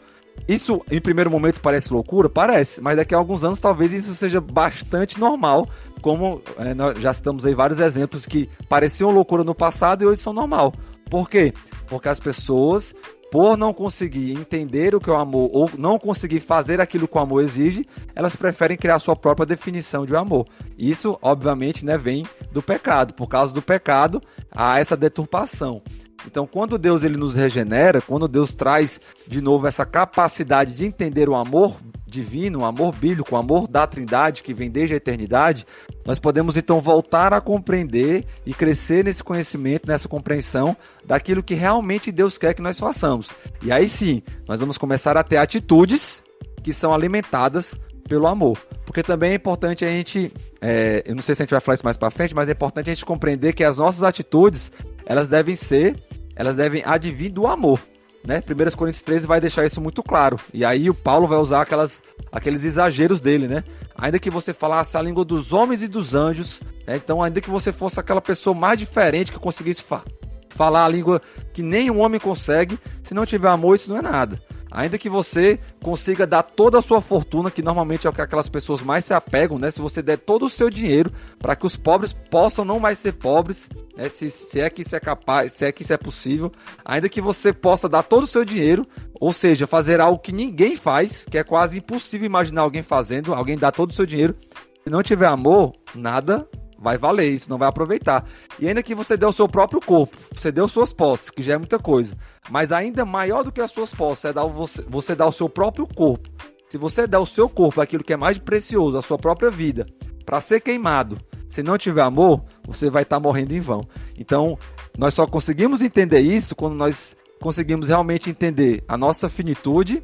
Isso, em primeiro momento, parece loucura? Parece, mas daqui a alguns anos talvez isso seja bastante normal, como é, nós já citamos aí vários exemplos que pareciam loucura no passado e hoje são normal. Por quê? Porque as pessoas por não conseguir entender o que o amor ou não conseguir fazer aquilo que o amor exige, elas preferem criar sua própria definição de amor. Isso, obviamente, né, vem do pecado. Por causa do pecado, há essa deturpação. Então, quando Deus ele nos regenera, quando Deus traz de novo essa capacidade de entender o amor divino, o amor bíblico, o amor da Trindade que vem desde a eternidade, nós podemos então voltar a compreender e crescer nesse conhecimento, nessa compreensão daquilo que realmente Deus quer que nós façamos. E aí sim, nós vamos começar a ter atitudes que são alimentadas pelo amor. Porque também é importante a gente, é, eu não sei se a gente vai falar isso mais para frente, mas é importante a gente compreender que as nossas atitudes, elas devem ser, elas devem advir do amor né? 1 Coríntios 13 vai deixar isso muito claro. E aí o Paulo vai usar aquelas, aqueles exageros dele, né? Ainda que você falasse a língua dos homens e dos anjos, né? então ainda que você fosse aquela pessoa mais diferente que conseguisse fa falar a língua que nem um homem consegue, se não tiver amor, isso não é nada. Ainda que você consiga dar toda a sua fortuna, que normalmente é o que aquelas pessoas mais se apegam, né? Se você der todo o seu dinheiro para que os pobres possam não mais ser pobres, né? Se, se é que isso é capaz, se é que isso é possível, ainda que você possa dar todo o seu dinheiro, ou seja, fazer algo que ninguém faz, que é quase impossível imaginar alguém fazendo, alguém dar todo o seu dinheiro, se não tiver amor, nada vai valer isso, não vai aproveitar. E ainda que você dê o seu próprio corpo, você deu suas posses, que já é muita coisa. Mas ainda maior do que as suas posses é dar você, você dar o seu próprio corpo. Se você der o seu corpo, aquilo que é mais precioso, a sua própria vida, para ser queimado, se não tiver amor, você vai estar tá morrendo em vão. Então, nós só conseguimos entender isso quando nós conseguimos realmente entender a nossa finitude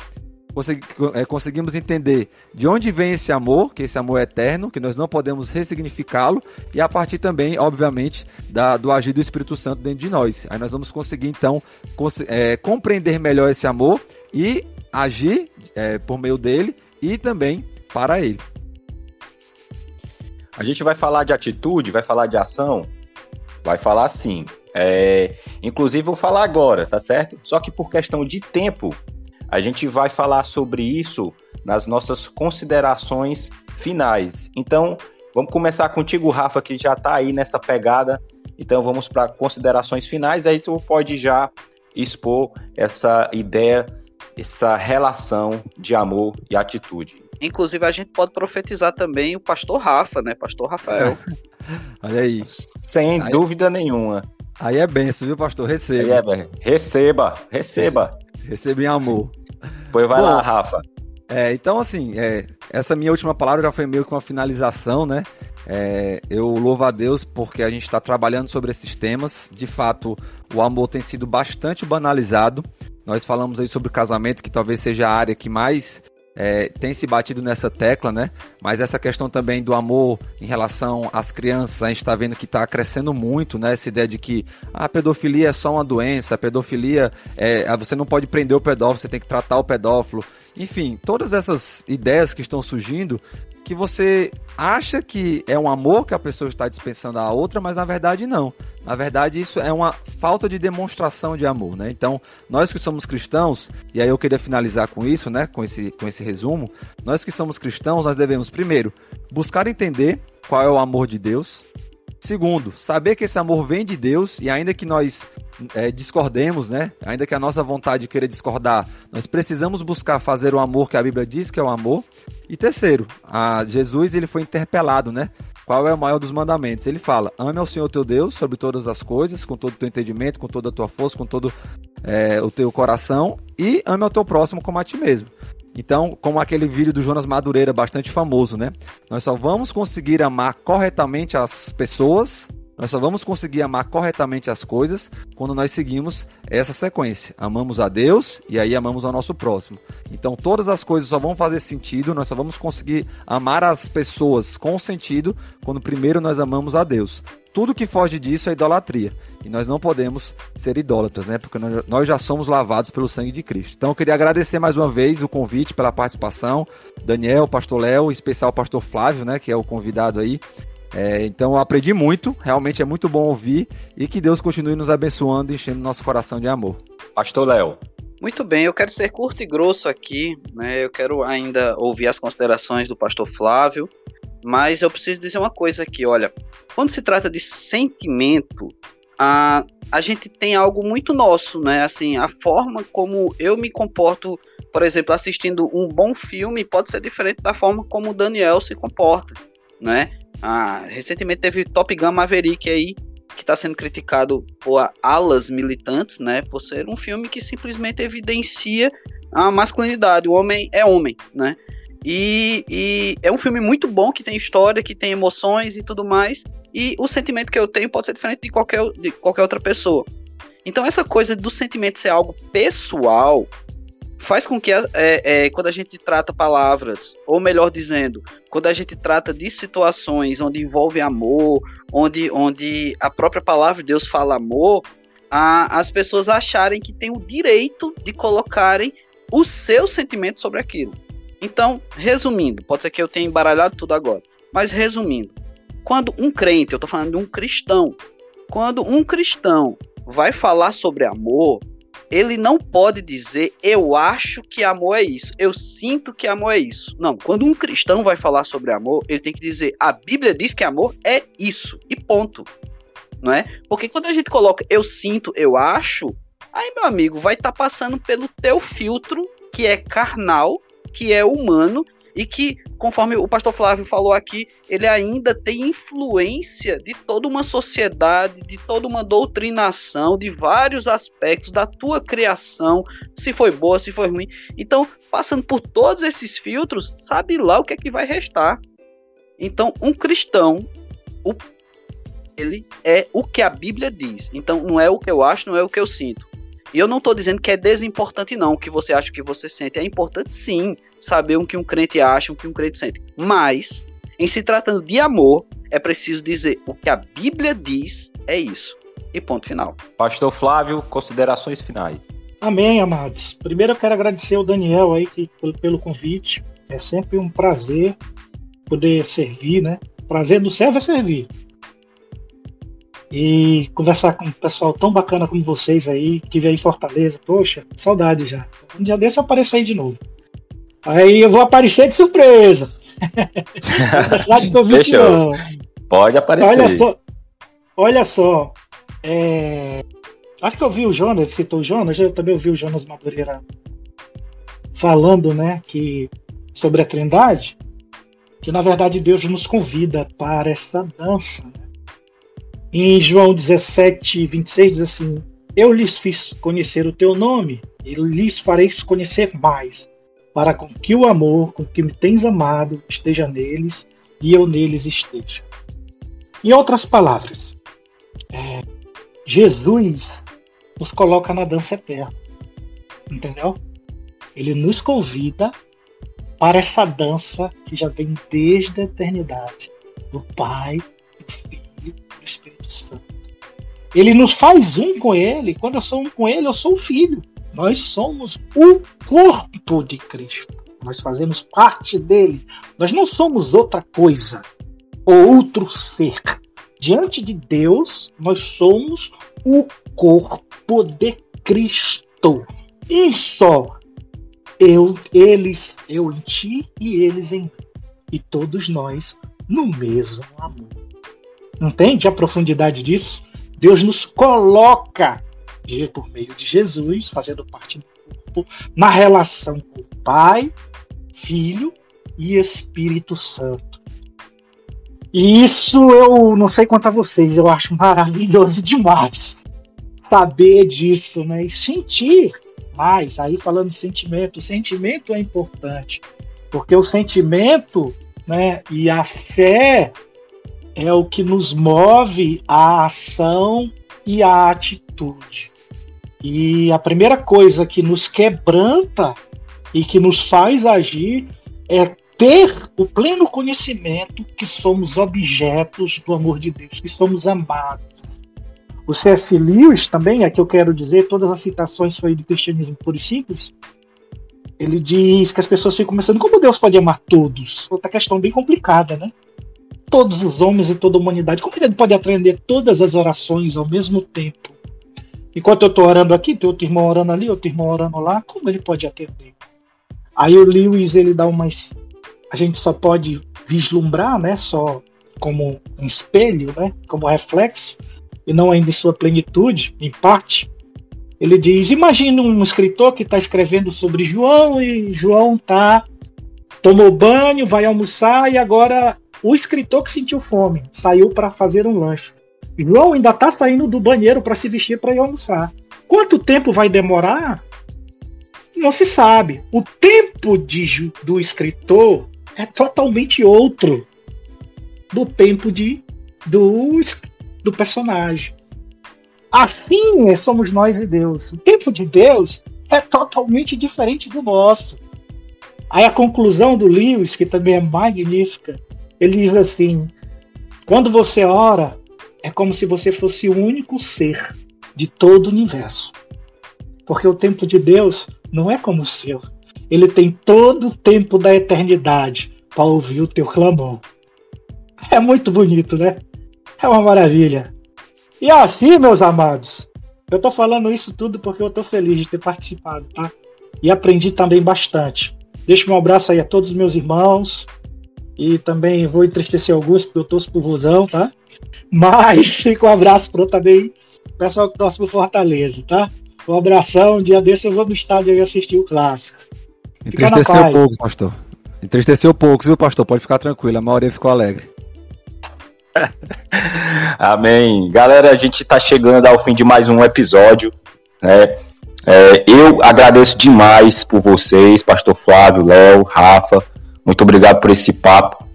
é, conseguimos entender de onde vem esse amor, que esse amor é eterno, que nós não podemos ressignificá-lo, e a partir também, obviamente, da, do agir do Espírito Santo dentro de nós. Aí nós vamos conseguir, então, cons é, compreender melhor esse amor e agir é, por meio dele e também para ele. A gente vai falar de atitude, vai falar de ação, vai falar sim. É, inclusive, vou falar agora, tá certo? Só que por questão de tempo, a gente vai falar sobre isso nas nossas considerações finais. Então, vamos começar contigo, Rafa, que já está aí nessa pegada. Então, vamos para considerações finais. Aí tu pode já expor essa ideia, essa relação de amor e atitude. Inclusive, a gente pode profetizar também o pastor Rafa, né? Pastor Rafael. Olha aí. Sem aí, dúvida nenhuma. Aí é benção, viu, pastor? Receba. É, receba, receba. Receba em amor. Pois vai Bom, lá, Rafa. É, então, assim, é, essa minha última palavra já foi meio que uma finalização, né? É, eu louvo a Deus porque a gente está trabalhando sobre esses temas. De fato, o amor tem sido bastante banalizado. Nós falamos aí sobre casamento, que talvez seja a área que mais é, tem se batido nessa tecla, né? Mas essa questão também do amor em relação às crianças, a gente está vendo que está crescendo muito, né? Essa ideia de que a pedofilia é só uma doença, a pedofilia é, você não pode prender o pedófilo, você tem que tratar o pedófilo. Enfim, todas essas ideias que estão surgindo que você acha que é um amor que a pessoa está dispensando à outra, mas na verdade não. Na verdade, isso é uma falta de demonstração de amor, né? Então, nós que somos cristãos, e aí eu queria finalizar com isso, né? Com esse, com esse resumo, nós que somos cristãos, nós devemos, primeiro, buscar entender qual é o amor de Deus. Segundo, saber que esse amor vem de Deus e ainda que nós é, discordemos, né? Ainda que a nossa vontade queira discordar, nós precisamos buscar fazer o amor que a Bíblia diz que é o amor. E terceiro, Jesus ele foi interpelado, né? Qual é o maior dos mandamentos? Ele fala: ame ao Senhor teu Deus sobre todas as coisas, com todo o teu entendimento, com toda a tua força, com todo é, o teu coração, e ame ao teu próximo como a ti mesmo. Então, como aquele vídeo do Jonas Madureira, bastante famoso, né? Nós só vamos conseguir amar corretamente as pessoas Nós só vamos conseguir amar corretamente as coisas quando nós seguimos essa sequência. Amamos a Deus e aí amamos ao nosso próximo. Então todas as coisas só vão fazer sentido, nós só vamos conseguir amar as pessoas com sentido quando primeiro nós amamos a Deus. Tudo que foge disso é idolatria. E nós não podemos ser idólatras, né? Porque nós já somos lavados pelo sangue de Cristo. Então eu queria agradecer mais uma vez o convite pela participação. Daniel, Pastor Léo, em especial o Pastor Flávio, né? Que é o convidado aí. É, então eu aprendi muito, realmente é muito bom ouvir e que Deus continue nos abençoando e enchendo nosso coração de amor. Pastor Léo. Muito bem, eu quero ser curto e grosso aqui, né? Eu quero ainda ouvir as considerações do pastor Flávio, mas eu preciso dizer uma coisa aqui, olha, quando se trata de sentimento, a, a gente tem algo muito nosso, né? Assim, a forma como eu me comporto, por exemplo, assistindo um bom filme pode ser diferente da forma como o Daniel se comporta, né? Ah, recentemente teve Top Gun Maverick aí, que está sendo criticado por alas militantes, né? Por ser um filme que simplesmente evidencia a masculinidade. O homem é homem, né? E, e, é um filme muito bom, que tem história, que tem emoções e tudo mais. E o sentimento que eu tenho pode ser diferente de qualquer, de qualquer outra pessoa. Então, essa coisa do sentimento ser algo pessoal faz com que, é, é, quando a gente trata palavras, ou melhor dizendo, quando a gente trata de situações onde envolve amor, onde, onde a própria palavra de Deus fala amor, a, as pessoas acharem que tem o direito de colocarem o seu sentimento sobre aquilo. Então, resumindo, pode ser que eu tenha embaralhado tudo agora, mas resumindo, quando um crente, eu estou falando de um cristão, quando um cristão vai falar sobre amor, ele não pode dizer eu acho que amor é isso, eu sinto que amor é isso. Não, quando um cristão vai falar sobre amor, ele tem que dizer a Bíblia diz que amor é isso e ponto. Não é? Porque quando a gente coloca eu sinto, eu acho, aí meu amigo vai estar tá passando pelo teu filtro que é carnal, que é humano e que, conforme o pastor Flávio falou aqui, ele ainda tem influência de toda uma sociedade, de toda uma doutrinação, de vários aspectos da tua criação, se foi boa, se foi ruim. Então, passando por todos esses filtros, sabe lá o que é que vai restar. Então, um cristão, o ele é o que a Bíblia diz. Então, não é o que eu acho, não é o que eu sinto. E eu não estou dizendo que é desimportante, não, o que você acha, o que você sente. É importante, sim, saber o que um crente acha, o que um crente sente. Mas, em se tratando de amor, é preciso dizer o que a Bíblia diz é isso. E ponto final. Pastor Flávio, considerações finais. Amém, amados. Primeiro eu quero agradecer ao Daniel aí que, pelo convite. É sempre um prazer poder servir, né? prazer do servo é servir e conversar com um pessoal tão bacana como vocês aí, que veio em Fortaleza. Poxa, saudade já. Um dia desse eu apareço aí de novo. Aí eu vou aparecer de surpresa. cidade que não. Pode aparecer. Olha só. Olha só. É... Acho que eu vi o Jonas, citou o Jonas, eu também ouvi o Jonas Madureira falando, né, que sobre a Trindade, que na verdade Deus nos convida para essa dança? Em João 17, 26 diz assim: Eu lhes fiz conhecer o teu nome, e lhes farei conhecer mais, para com que o amor com que me tens amado esteja neles e eu neles esteja. Em outras palavras, é, Jesus nos coloca na dança eterna, entendeu? Ele nos convida para essa dança que já vem desde a eternidade do Pai, do Filho Ele nos faz um com ele. Quando eu sou um com ele, eu sou o filho. Nós somos o corpo de Cristo. Nós fazemos parte dele. Nós não somos outra coisa ou outro ser. Diante de Deus, nós somos o corpo de Cristo. Um só. Eu, eles, eu em ti e eles em mim. E todos nós no mesmo amor. Entende a profundidade disso? Deus nos coloca por meio de Jesus, fazendo parte do corpo, na relação com o Pai, Filho e Espírito Santo. E isso eu não sei quanto a vocês, eu acho maravilhoso demais saber disso, né? E sentir mais. Aí falando de sentimento, o sentimento é importante, porque o sentimento, né, e a fé é o que nos move à ação e à atitude. E a primeira coisa que nos quebranta e que nos faz agir é ter o pleno conhecimento que somos objetos do amor de Deus, que somos amados. O C.S. Lewis também, é que eu quero dizer, todas as citações foi do cristianismo puro e simples, ele diz que as pessoas ficam pensando como Deus pode amar todos. Outra questão bem complicada, né? Todos os homens e toda a humanidade. Como ele pode atender todas as orações ao mesmo tempo? Enquanto eu estou orando aqui, tem outro irmão orando ali, outro irmão orando lá, como ele pode atender? Aí o Lewis ele dá umas a gente só pode vislumbrar, né, só como um espelho, né, como reflexo, e não ainda em sua plenitude, em parte. Ele diz: imagine um escritor que está escrevendo sobre João e João tá tomou banho, vai almoçar e agora o escritor que sentiu fome saiu para fazer um lanche. João ainda está saindo do banheiro para se vestir para ir almoçar. Quanto tempo vai demorar? Não se sabe. O tempo de, do escritor é totalmente outro do tempo de do, do personagem. Assim somos nós e Deus. O tempo de Deus é totalmente diferente do nosso. Aí a conclusão do Lewis, que também é magnífica, ele diz assim: quando você ora, é como se você fosse o único ser de todo o universo. Porque o tempo de Deus não é como o seu. Ele tem todo o tempo da eternidade para ouvir o teu clamor. É muito bonito, né? É uma maravilha. E assim, meus amados, eu tô falando isso tudo porque eu tô feliz de ter participado, tá? E aprendi também bastante. Deixo um abraço aí a todos os meus irmãos. E também vou entristecer Augusto, porque eu torço pro Vozão, tá? Mas fica um abraço pro também pessoal que torce pro Fortaleza, tá? Um abração, um dia desse eu vou no estádio aí assistir o clássico. Entristeceu pouco, pastor. Entristeceu poucos, viu, pastor? Pode ficar tranquilo, a maioria ficou alegre. Amém. Galera, a gente está chegando ao fim de mais um episódio. Né? É, eu agradeço demais por vocês, Pastor Flávio, Léo, Rafa. Muito obrigado por esse papo.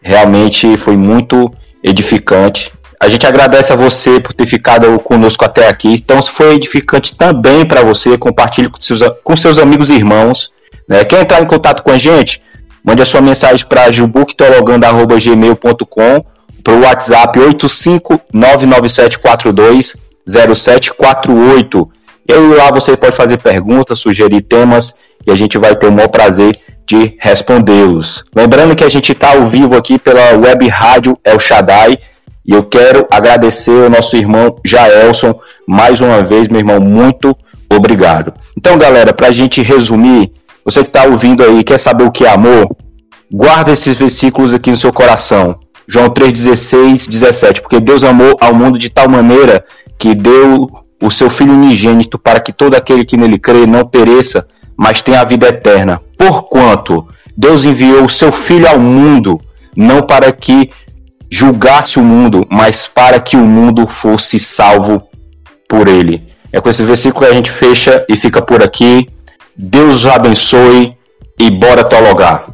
Realmente foi muito edificante. A gente agradece a você por ter ficado conosco até aqui. Então, se foi edificante também para você, compartilhe com seus, com seus amigos e irmãos. Né? Quer entrar em contato com a gente? Mande a sua mensagem para gilbuctologando.gmail.com para o WhatsApp 85997420748. E lá você pode fazer perguntas, sugerir temas e a gente vai ter o maior prazer de respondê-los. Lembrando que a gente está ao vivo aqui pela web rádio El Shaddai e eu quero agradecer ao nosso irmão Jaelson mais uma vez, meu irmão, muito obrigado. Então, galera, para a gente resumir, você que está ouvindo aí, quer saber o que é amor? Guarda esses versículos aqui no seu coração. João 3,16, 17. Porque Deus amou ao mundo de tal maneira que deu o seu Filho unigênito para que todo aquele que nele crê não pereça, mas tenha a vida eterna. Porquanto Deus enviou o seu Filho ao mundo, não para que julgasse o mundo, mas para que o mundo fosse salvo por ele. É com esse versículo que a gente fecha e fica por aqui. Deus abençoe e bora teologar.